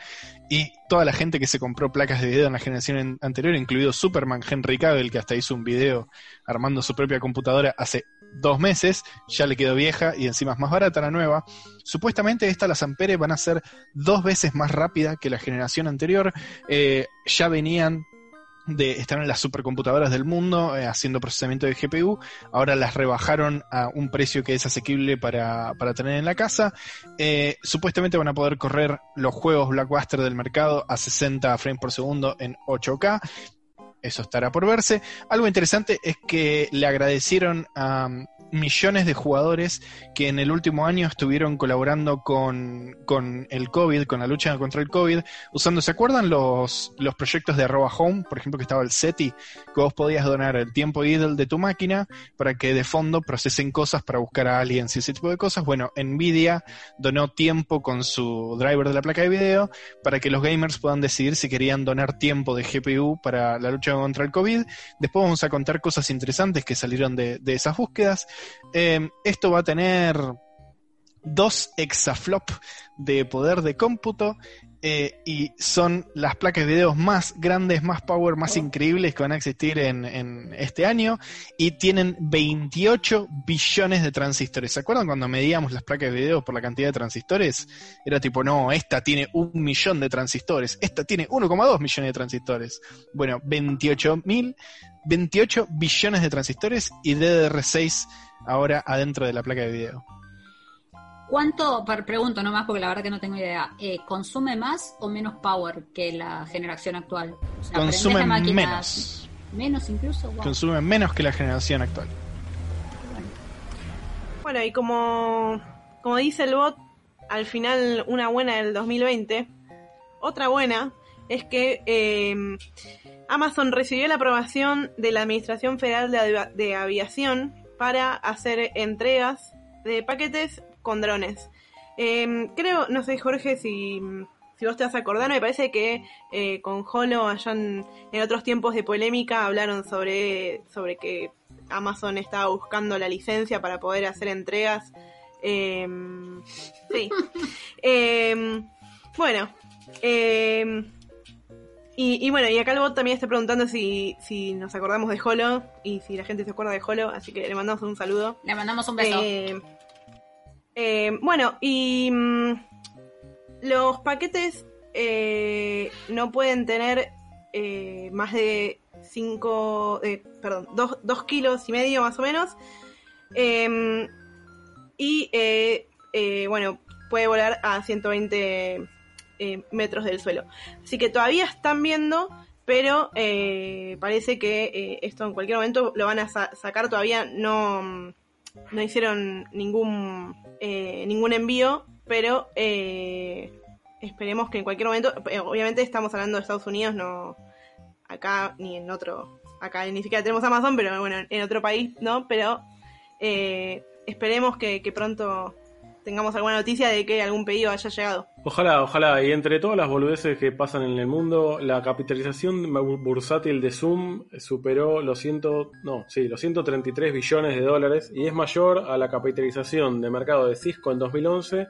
y toda la gente que se compró placas de video en la generación en- anterior, incluido Superman Henry Cavill, que hasta hizo un video armando su propia computadora hace dos meses, ya le quedó vieja y encima es más barata la nueva. Supuestamente estas, las Ampere, van a ser dos veces más rápida que la generación anterior. Eh, ya venían de estar en las supercomputadoras del mundo eh, haciendo procesamiento de GPU, ahora las rebajaron a un precio que es asequible para, para tener en la casa. Eh, supuestamente van a poder correr los juegos Blockbuster del mercado a 60 frames por segundo en 8K. Eso estará por verse. Algo interesante es que le agradecieron a millones de jugadores que en el último año estuvieron colaborando con, con el COVID, con la lucha contra el COVID, usando, ¿se acuerdan los, los proyectos de arroba home? Por ejemplo, que estaba el SETI, que vos podías donar el tiempo idle de tu máquina para que de fondo procesen cosas para buscar a aliens y ese tipo de cosas. Bueno, Nvidia donó tiempo con su driver de la placa de video para que los gamers puedan decidir si querían donar tiempo de GPU para la lucha contra el COVID. Después vamos a contar cosas interesantes que salieron de, esas búsquedas. Eh, esto va a tener dos exaflop de poder de cómputo eh, y son las placas de videos más grandes, más power, más increíbles que van a existir en, en este año y tienen 28 billones de transistores. ¿Se acuerdan cuando medíamos las placas de video por la cantidad de transistores? Era tipo, no, esta tiene un millón de transistores, esta tiene 1,2 millones de transistores. Bueno, 28 mil, 28 billones de transistores y DDR6 ahora adentro de la placa de video. ¿Cuánto, pregunto nomás porque la verdad que no tengo idea, eh, consume más o menos power que la generación actual? O sea, ¿prendés Consume menos. Menos incluso, wow. Consume menos que la generación actual. Bueno, y como, como dice el bot, al final una buena del 2020, otra buena es que eh, Amazon recibió la aprobación de la Administración Federal de, Avi- de Aviación para hacer entregas de paquetes con drones. Eh, creo, no sé Jorge si, si vos te vas a acordar, me parece que eh, con Holo allá en, en otros tiempos de polémica hablaron sobre, sobre que Amazon estaba buscando la licencia para poder hacer entregas. Eh, sí. Eh, bueno. eh, y, y bueno, y acá el bot también está preguntando si, si nos acordamos de Holo y si la gente se acuerda de Holo, así que le mandamos un saludo. Le mandamos un beso. Eh, eh, bueno, y mm, los paquetes eh, no pueden tener eh, más de 5, perdón, 2 kilos y medio más o menos. Em, y eh, eh, bueno, puede volar a 120 eh, metros del suelo. Así que todavía están viendo, pero parece que esto en cualquier momento lo van a sacar. Todavía no, no hicieron ningún, ningún envío, pero esperemos que en cualquier momento, obviamente estamos hablando de Estados Unidos, no acá ni en otro, acá ni siquiera tenemos Amazon, pero bueno, en otro país no, pero eh, esperemos que, pronto tengamos alguna noticia de que algún pedido haya llegado. Ojalá, ojalá. Y entre todas las boludeces que pasan en el mundo, la capitalización bursátil de Zoom superó los, ciento, no, sí, los 133 billones de dólares y es mayor a la capitalización de mercado de Cisco en 2011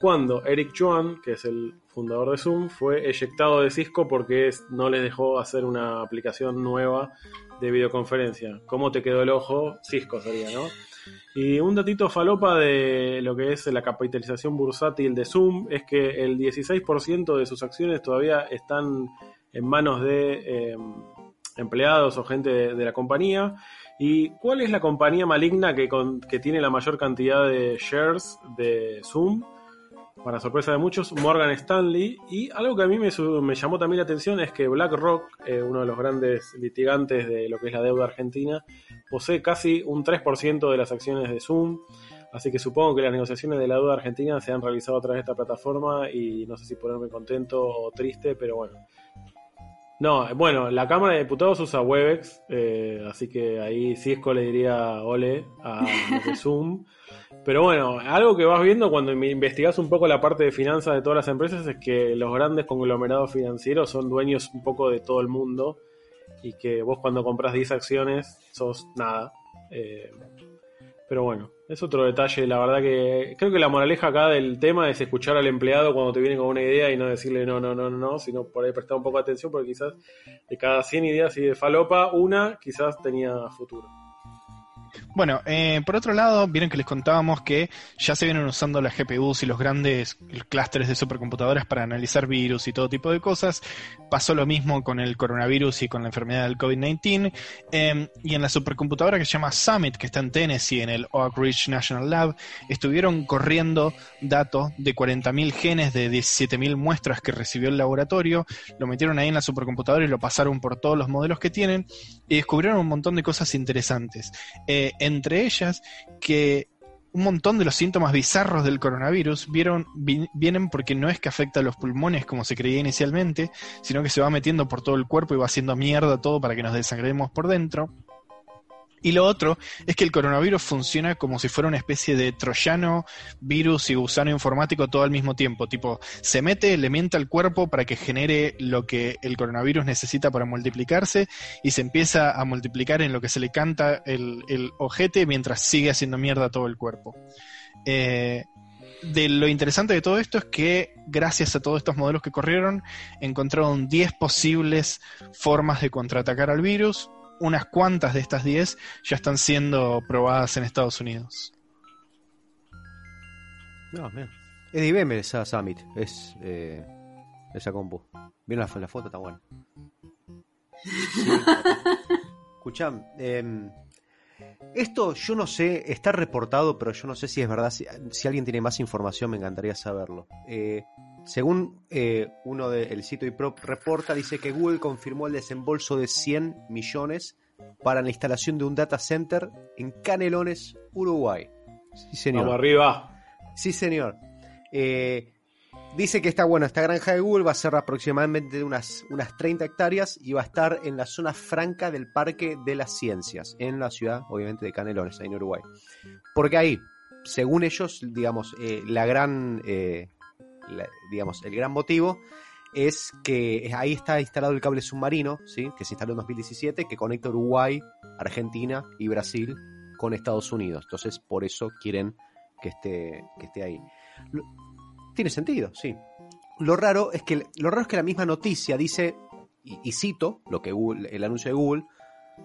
cuando Eric Yuan, que es el fundador de Zoom, fue eyectado de Cisco porque no les dejó hacer una aplicación nueva de videoconferencia. ¿Cómo te quedó el ojo? Cisco sería, ¿no? Y un datito falopa de lo que es la capitalización bursátil de Zoom es que el 16% de sus acciones todavía están en manos de em, empleados o gente de, la compañía. ¿Y cuál es la compañía maligna que, que tiene la mayor cantidad de shares de Zoom? Para sorpresa de muchos, Morgan Stanley. Y algo que a mí me, llamó también la atención es que BlackRock, eh, uno de los grandes litigantes de lo que es la deuda argentina, posee casi un 3% de las acciones de Zoom. Así que supongo que las negociaciones de la deuda argentina se han realizado a través de esta plataforma y no sé si ponerme contento o triste, pero bueno. No, bueno, la Cámara de Diputados usa Webex, eh, así que ahí Cisco le diría ole a Zoom. Pero bueno, algo que vas viendo cuando investigas un poco la parte de finanzas de todas las empresas es que los grandes conglomerados financieros son dueños un poco de todo el mundo y que vos cuando compras 10 acciones sos nada. Eh, pero bueno, es otro detalle. La verdad que creo que la moraleja acá del tema es escuchar al empleado cuando te viene con una idea y no decirle no, no, no, no, sino por ahí prestar un poco de atención porque quizás de cada 100 ideas y de falopa, una quizás tenía futuro. Bueno, eh, por otro lado, vieron que les contábamos que ya se vienen usando las GPUs y los grandes clústeres de supercomputadoras para analizar virus y todo tipo de cosas. Pasó lo mismo con el coronavirus y con la enfermedad del COVID-19. Em, y en la supercomputadora que se llama Summit, que está en Tennessee, en el Oak Ridge National Lab, estuvieron corriendo datos de 40.000 genes de 17.000 muestras que recibió el laboratorio. Lo metieron ahí en la supercomputadora y lo pasaron por todos los modelos que tienen y descubrieron un montón de cosas interesantes. Eh, entre ellas que un montón de los síntomas bizarros del coronavirus vienen porque no es que afecta a los pulmones como se creía inicialmente, sino que se va metiendo por todo el cuerpo y va haciendo mierda todo para que nos desangremos por dentro. Y lo otro es que el coronavirus funciona como si fuera una especie de troyano, virus y gusano informático todo al mismo tiempo. Tipo, se mete, le miente al cuerpo para que genere lo que el coronavirus necesita para multiplicarse y se empieza a multiplicar en lo que se le canta el, el ojete mientras sigue haciendo mierda todo el cuerpo. Eh, de lo interesante de todo esto es que gracias a todos estos modelos que corrieron encontraron 10 posibles formas de contraatacar al virus unas cuantas de estas 10 ya están siendo probadas en Estados Unidos. No, mira. Es de esa Summit, es eh, esa compu. Miren la, foto, está buena. Escucham, em, esto yo no sé, está reportado, pero yo no sé si es verdad. Si, alguien tiene más información, me encantaría saberlo. Eh, según eh, uno del sitio IPROP reporta, dice que Google confirmó el desembolso de 100 millones para la instalación de un data center en Canelones, Uruguay. Sí, señor. Vamos arriba. Sí, señor. Eh, dice que está bueno, esta granja de Google va a ser aproximadamente de unas, unas 30 hectáreas y va a estar en la zona franca del Parque de las Ciencias, en la ciudad, obviamente, de Canelones, ahí en Uruguay. Porque ahí, según ellos, digamos, eh, la gran digamos, el gran motivo es que ahí está instalado el cable submarino, ¿sí? que se instaló en 2017, que conecta Uruguay, Argentina y Brasil con Estados Unidos. Entonces, por eso quieren que esté, que esté ahí. tiene sentido, sí. Lo raro es que lo raro es que la misma noticia dice, y, cito lo que el anuncio de Google,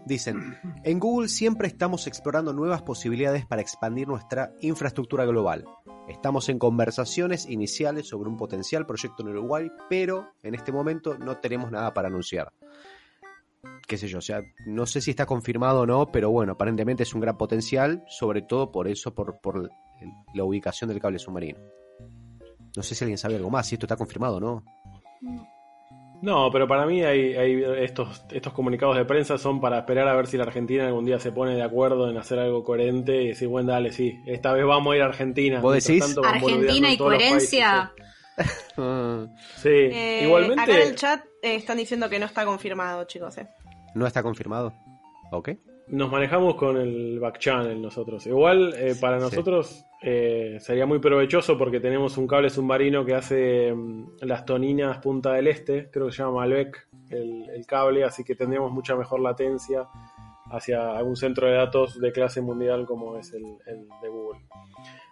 Dicen, en Google siempre estamos explorando nuevas posibilidades para expandir nuestra infraestructura global. Estamos en conversaciones iniciales sobre un potencial proyecto en Uruguay, pero en este momento no tenemos nada para anunciar. qué sé yo, o sea, no sé si está confirmado o no, pero bueno, aparentemente es un gran potencial, sobre todo por eso, por, la ubicación del cable submarino. No sé si alguien sabe algo más, si esto está confirmado o no. No, pero para mí hay, hay estos, estos comunicados de prensa son para esperar a ver si la Argentina algún día se pone de acuerdo en hacer algo coherente y decir, bueno, dale, sí, esta vez vamos a ir a Argentina. ¿Vos decís? Argentina y coherencia. sí, Eh, igualmente. Acá en el chat eh, están diciendo que no está confirmado, chicos. eh. No está confirmado. Ok. Nos manejamos con el back channel nosotros. Igual eh, para Sí. nosotros eh, sería muy provechoso porque tenemos un cable submarino que hace mm, las toninas Punta del Este, creo que se llama Malbec el, el cable, así que tendríamos mucha mejor latencia hacia algún centro de datos de clase mundial como es el, el de Google.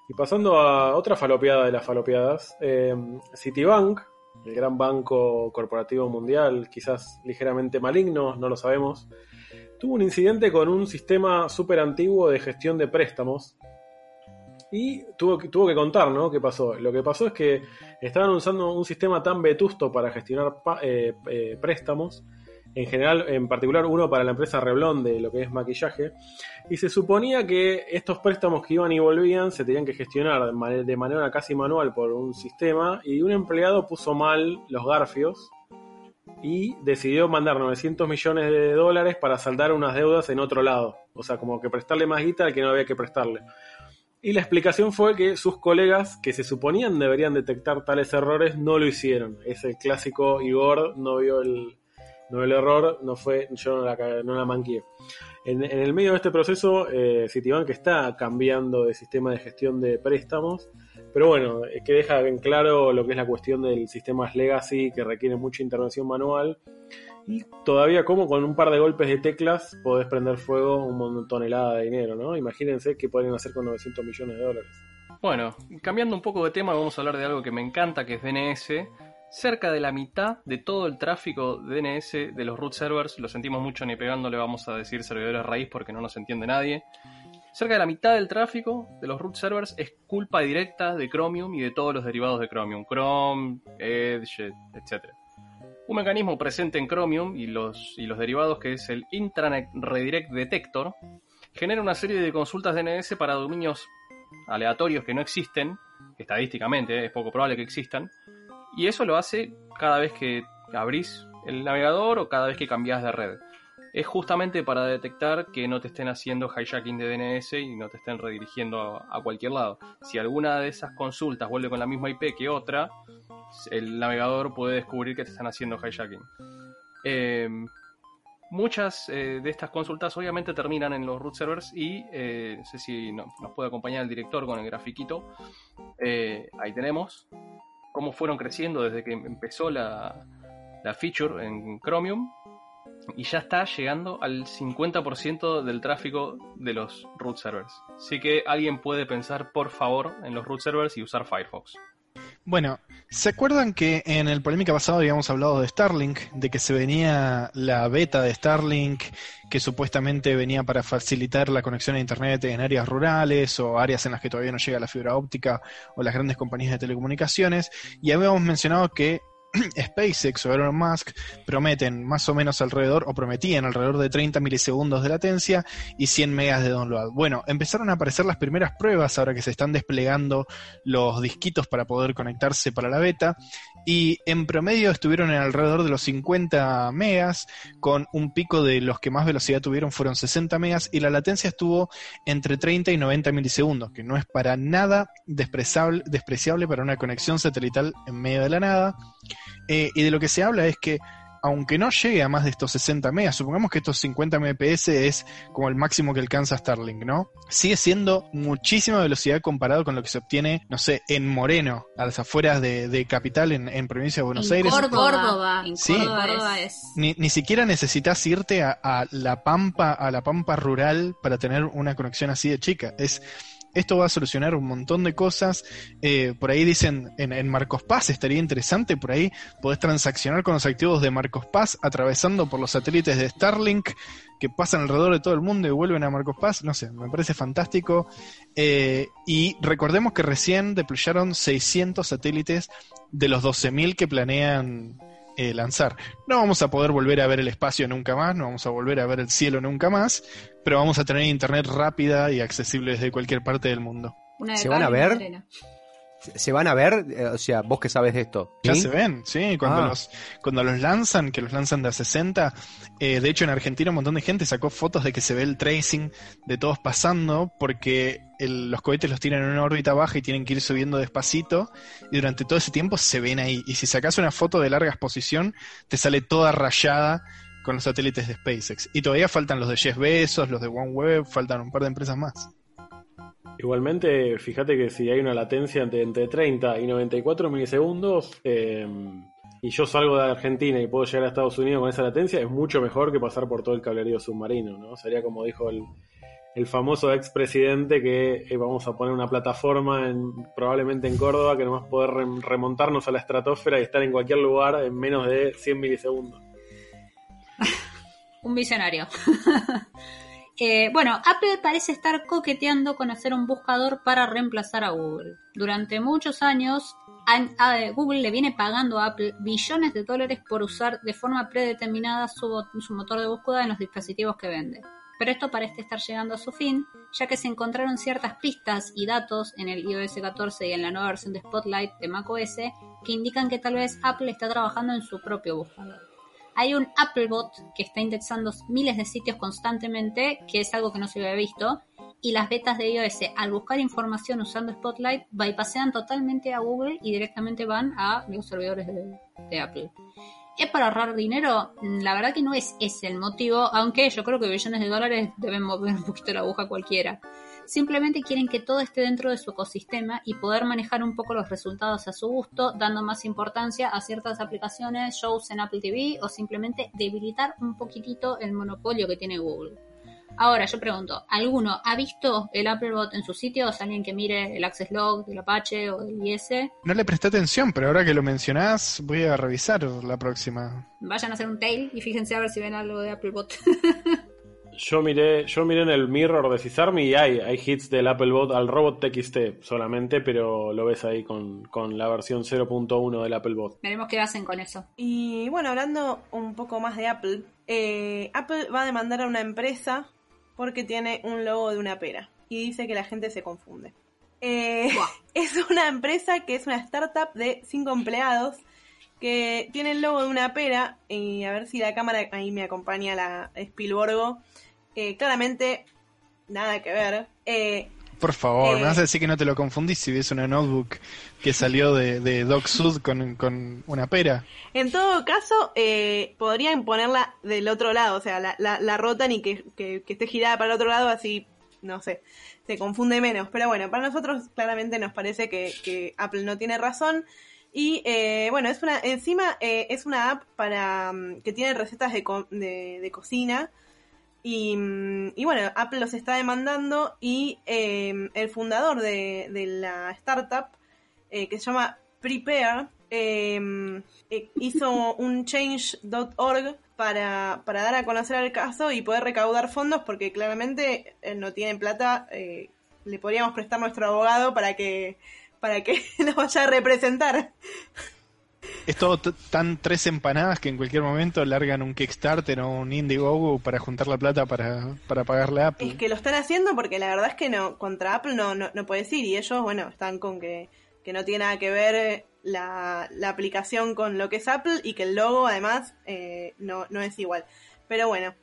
Y pasando a otra falopeada de las falopeadas, eh, Citibank, el gran banco corporativo mundial, quizás ligeramente maligno, no lo sabemos, tuvo un incidente con un sistema súper antiguo de gestión de préstamos y tuvo que, contar, ¿no? ¿Qué pasó? Lo que pasó es que estaban usando un sistema tan vetusto para gestionar eh, eh, préstamos, en general, en particular uno para la empresa Revlon de lo que es maquillaje, y se suponía que estos préstamos que iban y volvían se tenían que gestionar de manera casi manual por un sistema, y un empleado puso mal los garfios y decidió mandar 900 millones de dólares para saldar unas deudas en otro lado. O sea, como que prestarle más guita al que no había que prestarle. Y la explicación fue que sus colegas, que se suponían deberían detectar tales errores, no lo hicieron. Es el clásico Igor, no vio el, no el error, no fue, yo no la, la manqué. En, en el medio de este proceso, eh, Citibank está cambiando de sistema de gestión de préstamos, pero bueno, es que deja en claro lo que es la cuestión del sistema legacy, que requiere mucha intervención manual, y todavía como con un par de golpes de teclas podés prender fuego un tonelada de dinero, ¿no? Imagínense qué podrían hacer con 900 millones de dólares. Bueno, cambiando un poco de tema, vamos a hablar de algo que me encanta, que es DNS. Cerca de la mitad de todo el tráfico DNS de los root servers, lo sentimos mucho ni pegándole, vamos a decir servidores raíz porque no nos entiende nadie. Cerca de la mitad del tráfico de los root servers es culpa directa de Chromium y de todos los derivados de Chromium, Chrome, Edge, etc. Un mecanismo presente en Chromium y los, y los derivados que es el Intranet Redirect Detector genera una serie de consultas DNS para dominios aleatorios que no existen, estadísticamente es poco probable que existan, y eso lo hace cada vez que abrís el navegador o cada vez que cambias de red. Es justamente para detectar que no te estén haciendo hijacking de DNS y no te estén redirigiendo a, cualquier lado. Si alguna de esas consultas vuelve con la misma IP que otra, el navegador puede descubrir que te están haciendo hijacking. Eh, muchas eh, de estas consultas obviamente terminan en los root servers y eh, no sé si no- nos puede acompañar el director con el grafiquito. Ahí tenemos cómo fueron creciendo desde que empezó la, la feature en Chromium y ya está llegando al 50% del tráfico de los root servers. Así que alguien puede pensar por favor en los root servers y usar Firefox. Bueno, ¿se acuerdan que en el polémica pasado habíamos hablado de Starlink? De que se venía la beta de Starlink, que supuestamente venía para facilitar la conexión a Internet en áreas rurales o áreas en las que todavía no llega la fibra óptica o las grandes compañías de telecomunicaciones. Y habíamos mencionado que SpaceX o Elon Musk prometen más o menos alrededor, o prometían alrededor de 30 milisegundos de latencia y 100 megas de download. Bueno, empezaron a aparecer las primeras pruebas ahora que se están desplegando los disquitos para poder conectarse para la beta y en promedio estuvieron en alrededor de los 50 megas con un pico de los que más velocidad tuvieron fueron 60 megas y la latencia estuvo entre 30 y 90 milisegundos que no es para nada despreciable, despreciable para una conexión satelital en medio de la nada. Eh, y de lo que se habla es que aunque no llegue a más de estos 60 megas, supongamos que estos 50 Mbps es como el máximo que alcanza Starlink, ¿no? Sigue siendo muchísima velocidad comparado con lo que se obtiene, no sé, en Moreno, a las afueras de, de Capital, en, en provincia de Buenos en Aires. Córdoba. Córdoba. En Sí. Córdoba es. Ni, ni siquiera necesitas irte a, a la pampa, a la pampa rural para tener una conexión así de chica. Es, esto va a solucionar un montón de cosas. Eh, por ahí dicen, en, Marcos Paz estaría interesante, por ahí podés transaccionar con los activos de Marcos Paz atravesando por los satélites de Starlink que pasan alrededor de todo el mundo y vuelven a Marcos Paz. No sé, me parece fantástico. Eh, y recordemos que recién deployaron 600 satélites de los 12.000 que planean eh, lanzar. No vamos a poder volver a ver el espacio nunca más, no vamos a volver a ver el cielo nunca más, pero vamos a tener internet rápida y accesible desde cualquier parte del mundo. ¿Se van a ver? ¿Se van a ver? Eh, o sea, vos que sabes de esto. Ya se ven, sí. Cuando, ah. los, cuando los lanzan, que los lanzan de a 60, eh, de hecho en Argentina un montón de gente sacó fotos de que se ve el tracing de todos pasando, porque los cohetes los tienen en una órbita baja y tienen que ir subiendo despacito, y durante todo ese tiempo se ven ahí. Y si sacas una foto de larga exposición, te sale toda rayada con los satélites de SpaceX. Y todavía faltan los de Jeff Bezos, los de OneWeb, faltan un par de empresas más. Igualmente, fíjate que si hay una latencia entre, entre 30 y 94 milisegundos eh, y yo salgo de Argentina y puedo llegar a Estados Unidos con esa latencia, es mucho mejor que pasar por todo el cablerío submarino, ¿no? Sería como dijo el, el famoso expresidente que eh, vamos a poner una plataforma en, probablemente en Córdoba que nos va poder remontarnos a la estratosfera y estar en cualquier lugar en menos de 100 milisegundos. Un visionario. Eh, bueno, Apple parece estar coqueteando con hacer un buscador para reemplazar a Google. Durante muchos años, Google le viene pagando a Apple billones de dólares por usar de forma predeterminada su, su motor de búsqueda en los dispositivos que vende. Pero esto parece estar llegando a su fin, ya que se encontraron ciertas pistas y datos en el iOS 14 y en la nueva versión de Spotlight de macOS que indican que tal vez Apple está trabajando en su propio buscador. Hay un Applebot que está indexando miles de sitios constantemente, que es algo que no se había visto, y las betas de iOS, al buscar información usando Spotlight, bypassean totalmente a Google y directamente van a los servidores de, Apple. ¿Es para ahorrar dinero? La verdad que no es ese el motivo, aunque yo creo que billones de dólares deben mover un poquito la aguja cualquiera. Simplemente quieren que todo esté dentro de su ecosistema y poder manejar un poco los resultados a su gusto, dando más importancia a ciertas aplicaciones, shows en Apple TV o simplemente debilitar un poquitito el monopolio que tiene Google. Ahora, yo pregunto, ¿alguno ha visto el Applebot en sus sitios? ¿Alguien que mire el Access Log del Apache o del IS? No le presté atención, pero ahora que lo mencionás, voy a revisar la próxima. Vayan a hacer un tail y fíjense a ver si ven algo de Applebot. Yo miré, yo miré en el mirror de Cisarmi y hay, hay hits del Apple Bot al Robot TXT solamente, pero lo ves ahí con, la versión 0.1 del Apple Bot. Veremos qué hacen con eso. Y bueno, hablando un poco más de Apple, eh, Apple va a demandar a una empresa porque tiene un logo de una pera y dice que la gente se confunde. Eh, es una empresa que es una startup de 5 empleados que tiene el logo de una pera y a ver si la cámara ahí me acompaña la Spielborgo eh, claramente, nada que ver. Eh, Por favor, me vas a decir que no te lo confundís si ves una notebook que salió de, de Doc Sud con, una pera. En todo caso, eh, podrían ponerla del otro lado, o sea, la, la, rotan y que, esté girada para el otro lado, así, no sé, se confunde menos. Pero bueno, para nosotros claramente nos parece que, Apple no tiene razón. Y bueno, es una, encima es una app para mm, que tiene recetas de, de, de cocina Mm, y, bueno, Apple los está demandando y em, el fundador de, la startup, eh, que se llama Prepare, em, eh, hizo un change.org para, para dar a conocer el caso y poder recaudar fondos porque claramente no tiene plata. Eh, le podríamos prestar nuestro abogado para que, para que nos vaya a representar. Es todo tan tres empanadas que en cualquier momento largan un Kickstarter o un Indiegogo para juntar la plata para, para pagarle a Apple. Es que lo están haciendo porque la verdad es que no contra Apple no, no, no puedes ir y ellos, bueno, están con que, que no tiene nada que ver la, la aplicación con lo que es Apple y que el logo además eh, no, no es igual. Pero bueno,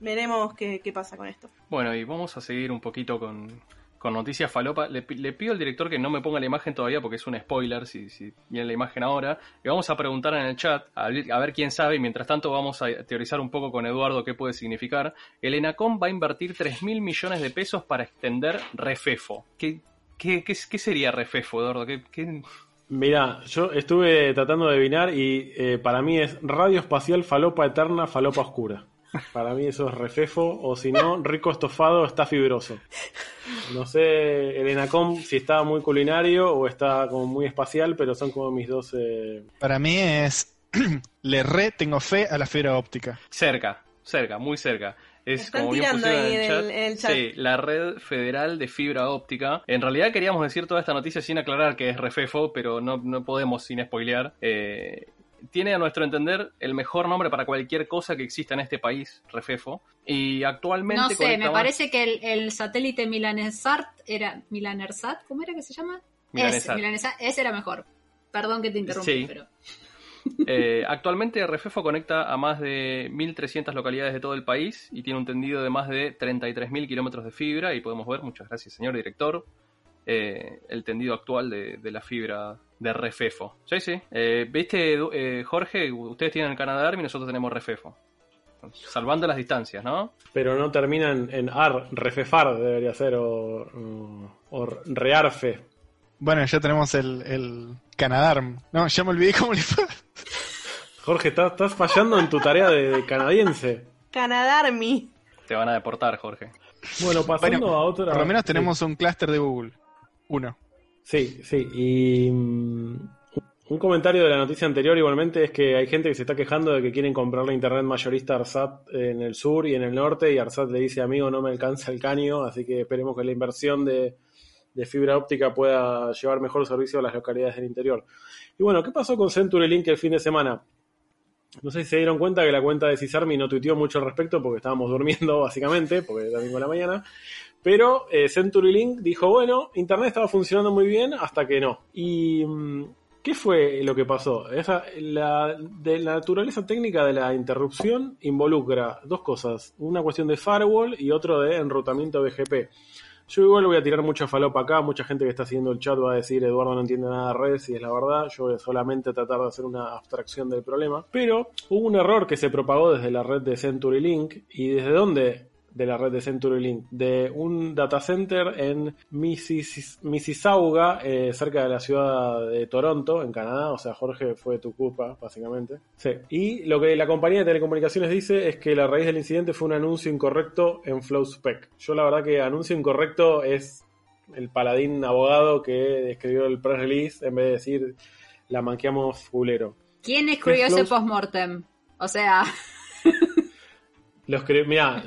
veremos qué, qué pasa con esto. Bueno, y vamos a seguir un poquito con, con noticias falopa. Le, pido al director que no me ponga la imagen todavía porque es un spoiler si, si viene la imagen ahora. Le vamos a preguntar en el chat a, ver quién sabe y mientras tanto vamos a teorizar un poco con Eduardo qué puede significar. El ENACOM va a invertir 3 mil millones de pesos para extender Refefo. ¿Qué, sería Refefo, Eduardo? ¿Qué, Mira, yo estuve tratando de adivinar y eh, para mí es Radio Espacial Falopa Eterna Falopa Oscura. Para mí eso es refefo, o si no, rico estofado está fibroso. No sé, el Enacom si está muy culinario o está como muy espacial, pero son como mis dos... Eh, Para mí es, le re tengo fe a la fibra óptica. Cerca, cerca, muy cerca. Es como bien en el, chat. Sí, la red federal de fibra óptica. En realidad queríamos decir toda esta noticia sin aclarar que es refefo, pero no, no podemos sin spoilear. Eh, tiene a nuestro entender el mejor nombre para cualquier cosa que exista en este país, Refefo. Y actualmente... No sé, me parece que el, satélite Milanesat era... Milanersat, ¿cómo era que se llama? Milanesat. Ese, era mejor. Perdón que te interrumpí, pero... Eh, actualmente Refefo conecta a más de 1.300 localidades de todo el país y tiene un tendido de más de 33.000 kilómetros de fibra y podemos ver, muchas gracias señor director, eh, el tendido actual de, la fibra de Refefo. Sí, sí. Eh, ¿Viste, Jorge? Ustedes tienen el Canadá y nosotros tenemos Refefo. Salvando las distancias, ¿no? Pero no terminan en AR, Refefar debería ser, o, o Rearfe. Bueno, ya tenemos el, el Canadarm. No, ya me olvidé cómo le fue. Jorge, estás, fallando en tu tarea de, canadiense. Canadarmi. Te van a deportar, Jorge. Bueno, pasando a otra. Por lo menos tenemos un clúster de Google. Uno. Sí, sí. Y mm, un comentario de la noticia anterior igualmente es que hay gente que se está quejando de que quieren comprarle internet mayorista a Arsat en el sur y en el norte y Arsat le dice, amigo, no me alcanza el caño, así que esperemos que la inversión de, fibra óptica pueda llevar mejor servicio a las localidades del interior. Y bueno, ¿qué pasó con CenturyLink el fin de semana? No sé si se dieron cuenta que la cuenta de Cisarmi no tuiteó mucho al respecto porque estábamos durmiendo básicamente, porque era domingo de la mañana. Pero eh, CenturyLink dijo, bueno, Internet estaba funcionando muy bien hasta que no. ¿Y mm, qué fue lo que pasó? Esa, la, naturaleza técnica de la interrupción involucra dos cosas. Una cuestión de firewall y otro de enrutamiento BGP. Yo igual voy a tirar mucha falopa acá, mucha gente que está siguiendo el chat va a decir Eduardo no entiende nada de redes y es la verdad, yo voy a solamente tratar de hacer una abstracción del problema, pero hubo un error que se propagó desde la red de CenturyLink y desde dónde de la red de CenturyLink, de un data center en Mississauga, eh, cerca de la ciudad de Toronto, en Canadá. O sea, Jorge fue tu culpa, básicamente. Sí. Y lo que la compañía de telecomunicaciones dice es que la raíz del incidente fue un anuncio incorrecto en FlowSpec. Yo la verdad que anuncio incorrecto es el paladín abogado que escribió el press release en vez de decir la manqueamos fulero. ¿Quién escribió ese postmortem? O sea... Los mira,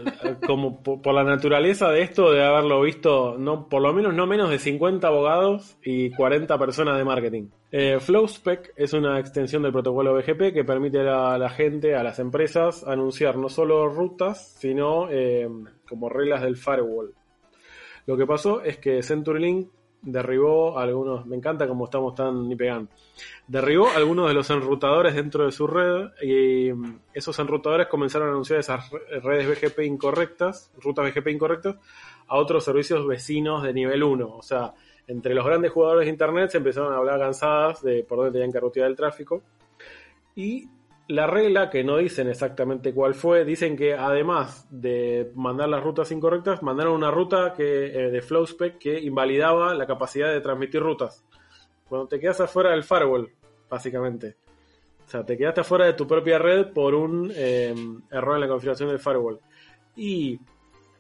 como por, la naturaleza de esto, de haberlo visto, no, por lo menos no menos de 50 abogados y 40 personas de marketing. Eh, FlowSpec es una extensión del protocolo BGP que permite a la, gente, a las empresas, anunciar no solo rutas, sino eh, como reglas del firewall. Lo que pasó es que CenturyLink derribó algunos, me encanta como estamos tan ni pegando, derribó algunos de los enrutadores dentro de su red y esos enrutadores comenzaron a anunciar esas redes BGP incorrectas, rutas BGP incorrectas, a otros servicios vecinos de nivel 1. O sea, entre los grandes jugadores de Internet se empezaron a hablar cansadas de por dónde tenían que rutear el tráfico. Y la regla, que no dicen exactamente cuál fue, dicen que además de mandar las rutas incorrectas, mandaron una ruta que, eh, de FlowSpec que invalidaba la capacidad de transmitir rutas. Cuando te quedas afuera del firewall, básicamente. O sea, te quedaste afuera de tu propia red por un eh, error en la configuración del firewall. Y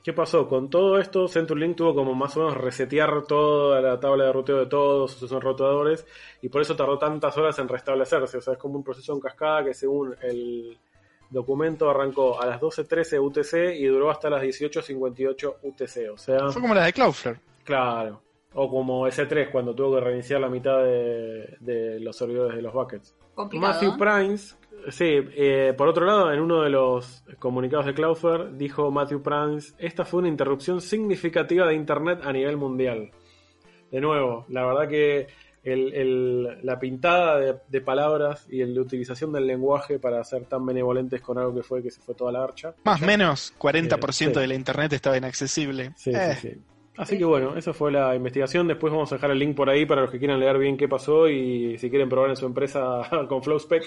¿Qué pasó? Con todo esto, CenturyLink tuvo como más o menos resetear toda la tabla de ruteo de todos sus enrutadores y por eso tardó tantas horas en restablecerse. O sea, es como un proceso en cascada que según el documento arrancó a las 12.13 UTC y duró hasta las 18.58 UTC. O sea... Fue como la de Cloudflare. Claro. O como S3 cuando tuvo que reiniciar la mitad de, los servidores de los buckets. Matthew Primes, Sí, eh, por otro lado, en uno de los comunicados de Cloudflare dijo Matthew Prince, esta fue una interrupción significativa de Internet a nivel mundial. De nuevo, la verdad que la pintada de, palabras y la utilización del lenguaje para ser tan benevolentes con algo que fue que se fue toda la archa. Más o menos 40% eh, de la Internet estaba inaccesible. Sí, sí, eh. sí. Así que bueno, esa fue la investigación. Después vamos a dejar el link por ahí para los que quieran leer bien qué pasó y si quieren probar en su empresa con FlowSpec,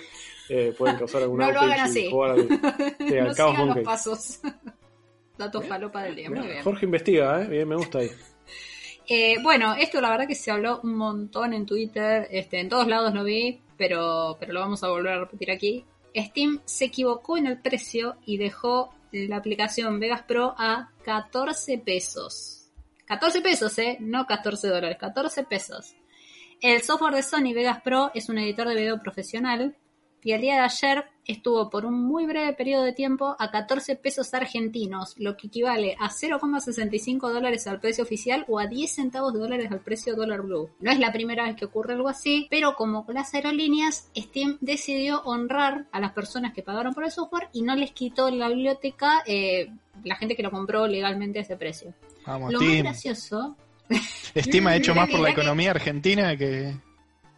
eh, pueden causar alguna No lo hagan así. Jugar al, no los pasos. Datos falopa del día. Muy bien. Jorge investiga, ¿eh? Bien, me gusta ahí. Eh, bueno, esto la verdad que se habló un montón en Twitter, este, en todos lados lo vi, pero, pero lo vamos a volver a repetir aquí. Steam se equivocó en el precio y dejó la aplicación Vegas Pro a 14 pesos. 14 pesos, ¿eh? No 14 dólares, 14 pesos. El software de Sony Vegas Pro es un editor de video profesional y el día de ayer estuvo por un muy breve periodo de tiempo a 14 pesos argentinos, lo que equivale a 0,65 dólares al precio oficial o a 10 centavos de dólares al precio dólar blue. No es la primera vez que ocurre algo así, pero como con las aerolíneas, Steam decidió honrar a las personas que pagaron por el software y no les quitó la biblioteca eh, la gente que lo compró legalmente a ese precio. Vamos, lo Steam. más gracioso... Steam ha hecho más por la economía argentina que...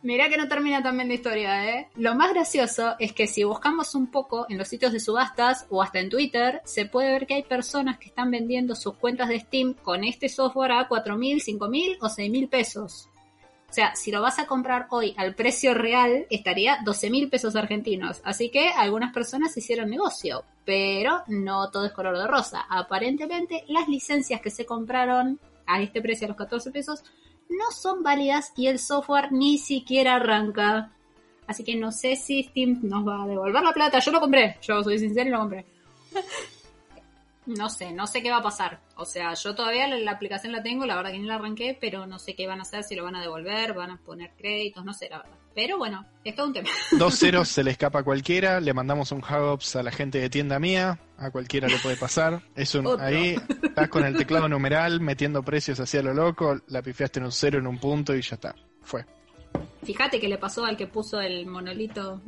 Mirá que no termina también la historia, ¿eh? Lo más gracioso es que si buscamos un poco en los sitios de subastas o hasta en Twitter, se puede ver que hay personas que están vendiendo sus cuentas de Steam con este software a 4.000, 5.000 o 6.000 pesos. O sea, si lo vas a comprar hoy al precio real, estaría 12.000 pesos argentinos. Así que algunas personas hicieron negocio, pero no todo es color de rosa. Aparentemente, las licencias que se compraron a este precio, a los 14 pesos, no son válidas y el software ni siquiera arranca. Así que no sé si Steam nos va a devolver la plata. Yo lo compré, yo soy sincero y lo compré. No sé, no sé qué va a pasar. O sea, yo todavía la, la, aplicación la tengo, la verdad que ni la arranqué, pero no sé qué van a hacer, si lo van a devolver, van a poner créditos, no sé, la verdad. Pero bueno, es todo un tema. Dos ceros se le escapa a cualquiera, le mandamos un hang-ups a la gente de tienda mía, a cualquiera le puede pasar. Es un, ahí estás con el teclado numeral metiendo precios hacia lo loco, la pifiaste en un cero en un punto y ya está. Fue. Fíjate que le pasó al que puso el monolito,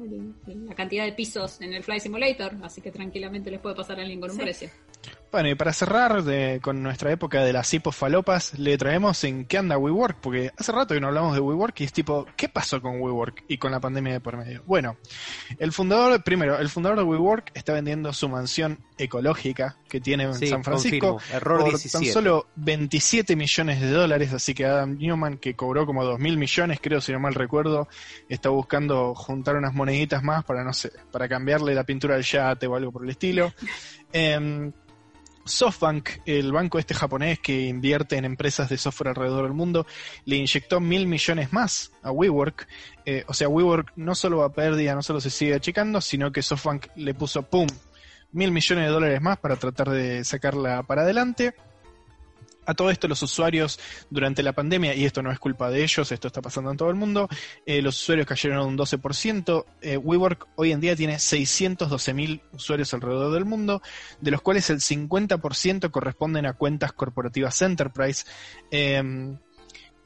la cantidad de pisos en el Fly Simulator, así que tranquilamente les puede pasar a alguien con un sí. precio. Bueno, y para cerrar de, con nuestra época de las hipos falopas, le traemos en qué anda WeWork, porque hace rato que no hablamos de WeWork y es tipo, ¿qué pasó con WeWork y con la pandemia de por medio? Bueno, el fundador, primero, el fundador de WeWork está vendiendo su mansión ecológica que tiene en sí, San Francisco Error por 17. tan solo 27 millones de dólares, así que Adam Newman, que cobró como 2 mil millones, creo si no mal recuerdo, está buscando juntar unas moneditas más para, no sé, para cambiarle la pintura al yate o algo por el estilo. eh, SoftBank, el banco este japonés que invierte en empresas de software alrededor del mundo, le inyectó mil millones más a WeWork. Eh, o sea, WeWork no solo va a pérdida, no solo se sigue achicando, sino que SoftBank le puso, ¡pum!, mil millones de dólares más para tratar de sacarla para adelante. A todo esto los usuarios durante la pandemia, y esto no es culpa de ellos, esto está pasando en todo el mundo, eh, los usuarios cayeron un 12%. Eh, WeWork hoy en día tiene 612.000 usuarios alrededor del mundo, de los cuales el 50% corresponden a cuentas corporativas Enterprise. Eh,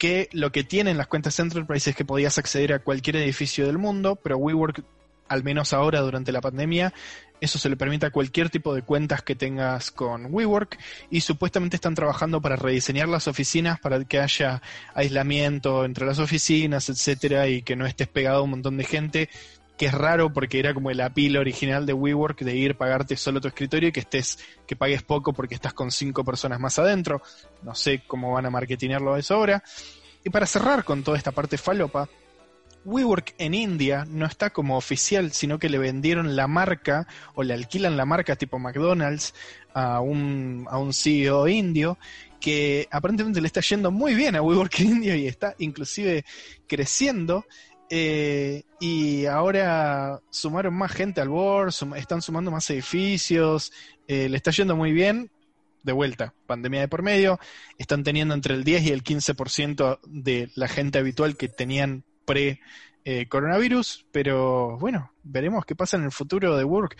que lo que tienen las cuentas Enterprise es que podías acceder a cualquier edificio del mundo, pero WeWork al menos ahora durante la pandemia, eso se le permite a cualquier tipo de cuentas que tengas con WeWork y supuestamente están trabajando para rediseñar las oficinas para que haya aislamiento entre las oficinas, etcétera, y que no estés pegado a un montón de gente, que es raro porque era como el apil original de WeWork de ir pagarte solo tu escritorio y que estés que pagues poco porque estás con cinco personas más adentro. No sé cómo van a marketinearlo eso ahora. Y para cerrar con toda esta parte falopa, WeWork en India no está como oficial, sino que le vendieron la marca o le alquilan la marca tipo McDonald's a un, a un CEO indio que aparentemente le está yendo muy bien a WeWork en India y está inclusive creciendo. Eh, y ahora sumaron más gente al board, están sumando más edificios, eh, le está yendo muy bien. De vuelta, pandemia de por medio, están teniendo entre el 10 y el 15% de la gente habitual que tenían eh, coronavirus, pero bueno, veremos qué pasa en el futuro de Work.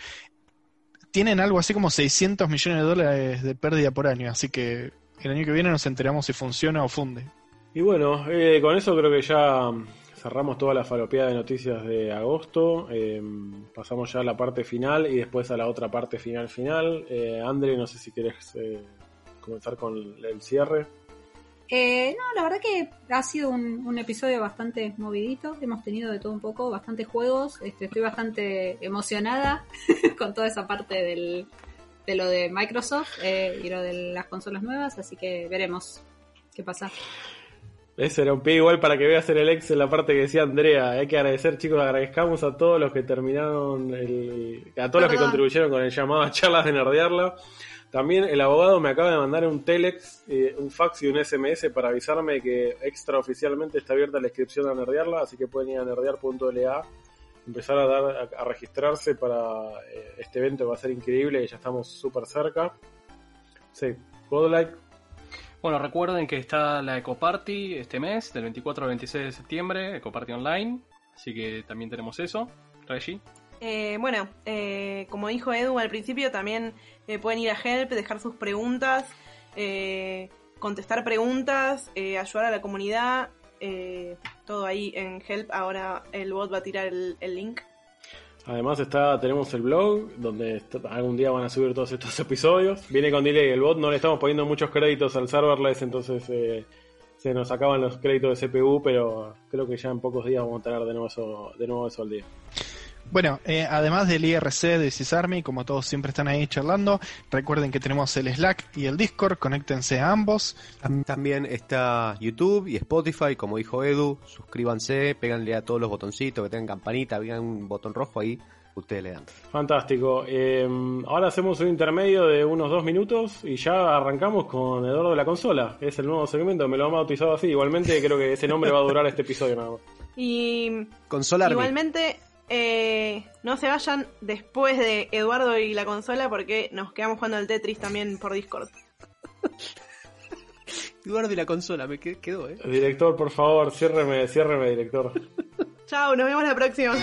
Tienen algo así como 600 millones de dólares de pérdida por año, así que el año que viene nos enteramos si funciona o funde. Y bueno, eh, con eso creo que ya cerramos toda la falopeada de noticias de agosto. Eh, pasamos ya a la parte final y después a la otra parte final final. Eh, Andre, no sé si quieres comenzar con el cierre. Eh, no, la verdad que ha sido un, un, episodio bastante movidito. Hemos tenido de todo un poco, bastantes juegos. Este, estoy bastante emocionada con toda esa parte del, de lo de Microsoft eh, y lo de las consolas nuevas. Así que veremos qué pasa. Ese era un pie igual para que veas en el Excel la parte que decía Andrea. Hay que agradecer, chicos, agradezcamos a todos los que terminaron, el, a todos Perdón. los que contribuyeron con el llamado a charlas de nerdearla. También el abogado me acaba de mandar un telex, eh, un fax y un SMS para avisarme que extraoficialmente está abierta la inscripción a nerdearla, así que pueden ir a nerdear.la, empezar a dar a, registrarse para eh, este evento va a ser increíble, ya estamos súper cerca. Sí, like. Bueno, recuerden que está la Ecoparty este mes, del 24 al 26 de septiembre, Ecoparty Online, así que también tenemos eso. Reggie. Eh, bueno, eh, como dijo Edu al principio, también eh, pueden ir a Help, dejar sus preguntas, contestar preguntas, ayudar a la comunidad. todo ahí en Help. Ahora el bot va a tirar el, link. Además está, tenemos el blog donde algún día van a subir todos estos episodios. Viene con delay el bot, no le estamos poniendo muchos créditos al serverless, entonces se nos acaban los créditos de CPU, pero creo que ya en pocos días vamos a tener de nuevo eso, de nuevo eso al día. Bueno, eh, además del IRC de CISARMY, como todos siempre están ahí charlando, recuerden que tenemos el Slack y el Discord, conéctense a ambos. También está YouTube y Spotify, como dijo Edu, suscríbanse, péganle a todos los botoncitos, que tengan campanita, vean un botón rojo ahí, ustedes le dan. Fantástico. Eh, ahora hacemos un intermedio de unos dos minutos y ya arrancamos con Eduardo de la Consola. Es el nuevo segmento, me lo han bautizado así. Igualmente creo que ese nombre va a durar este episodio nada más. Y Consola igualmente eh, no se vayan después de Eduardo y la consola porque nos quedamos jugando al Tetris también por Discord. Eduardo y la consola, me quedó, eh. Director, por favor, ciérreme, ciérreme, director. Chao, nos vemos la próxima.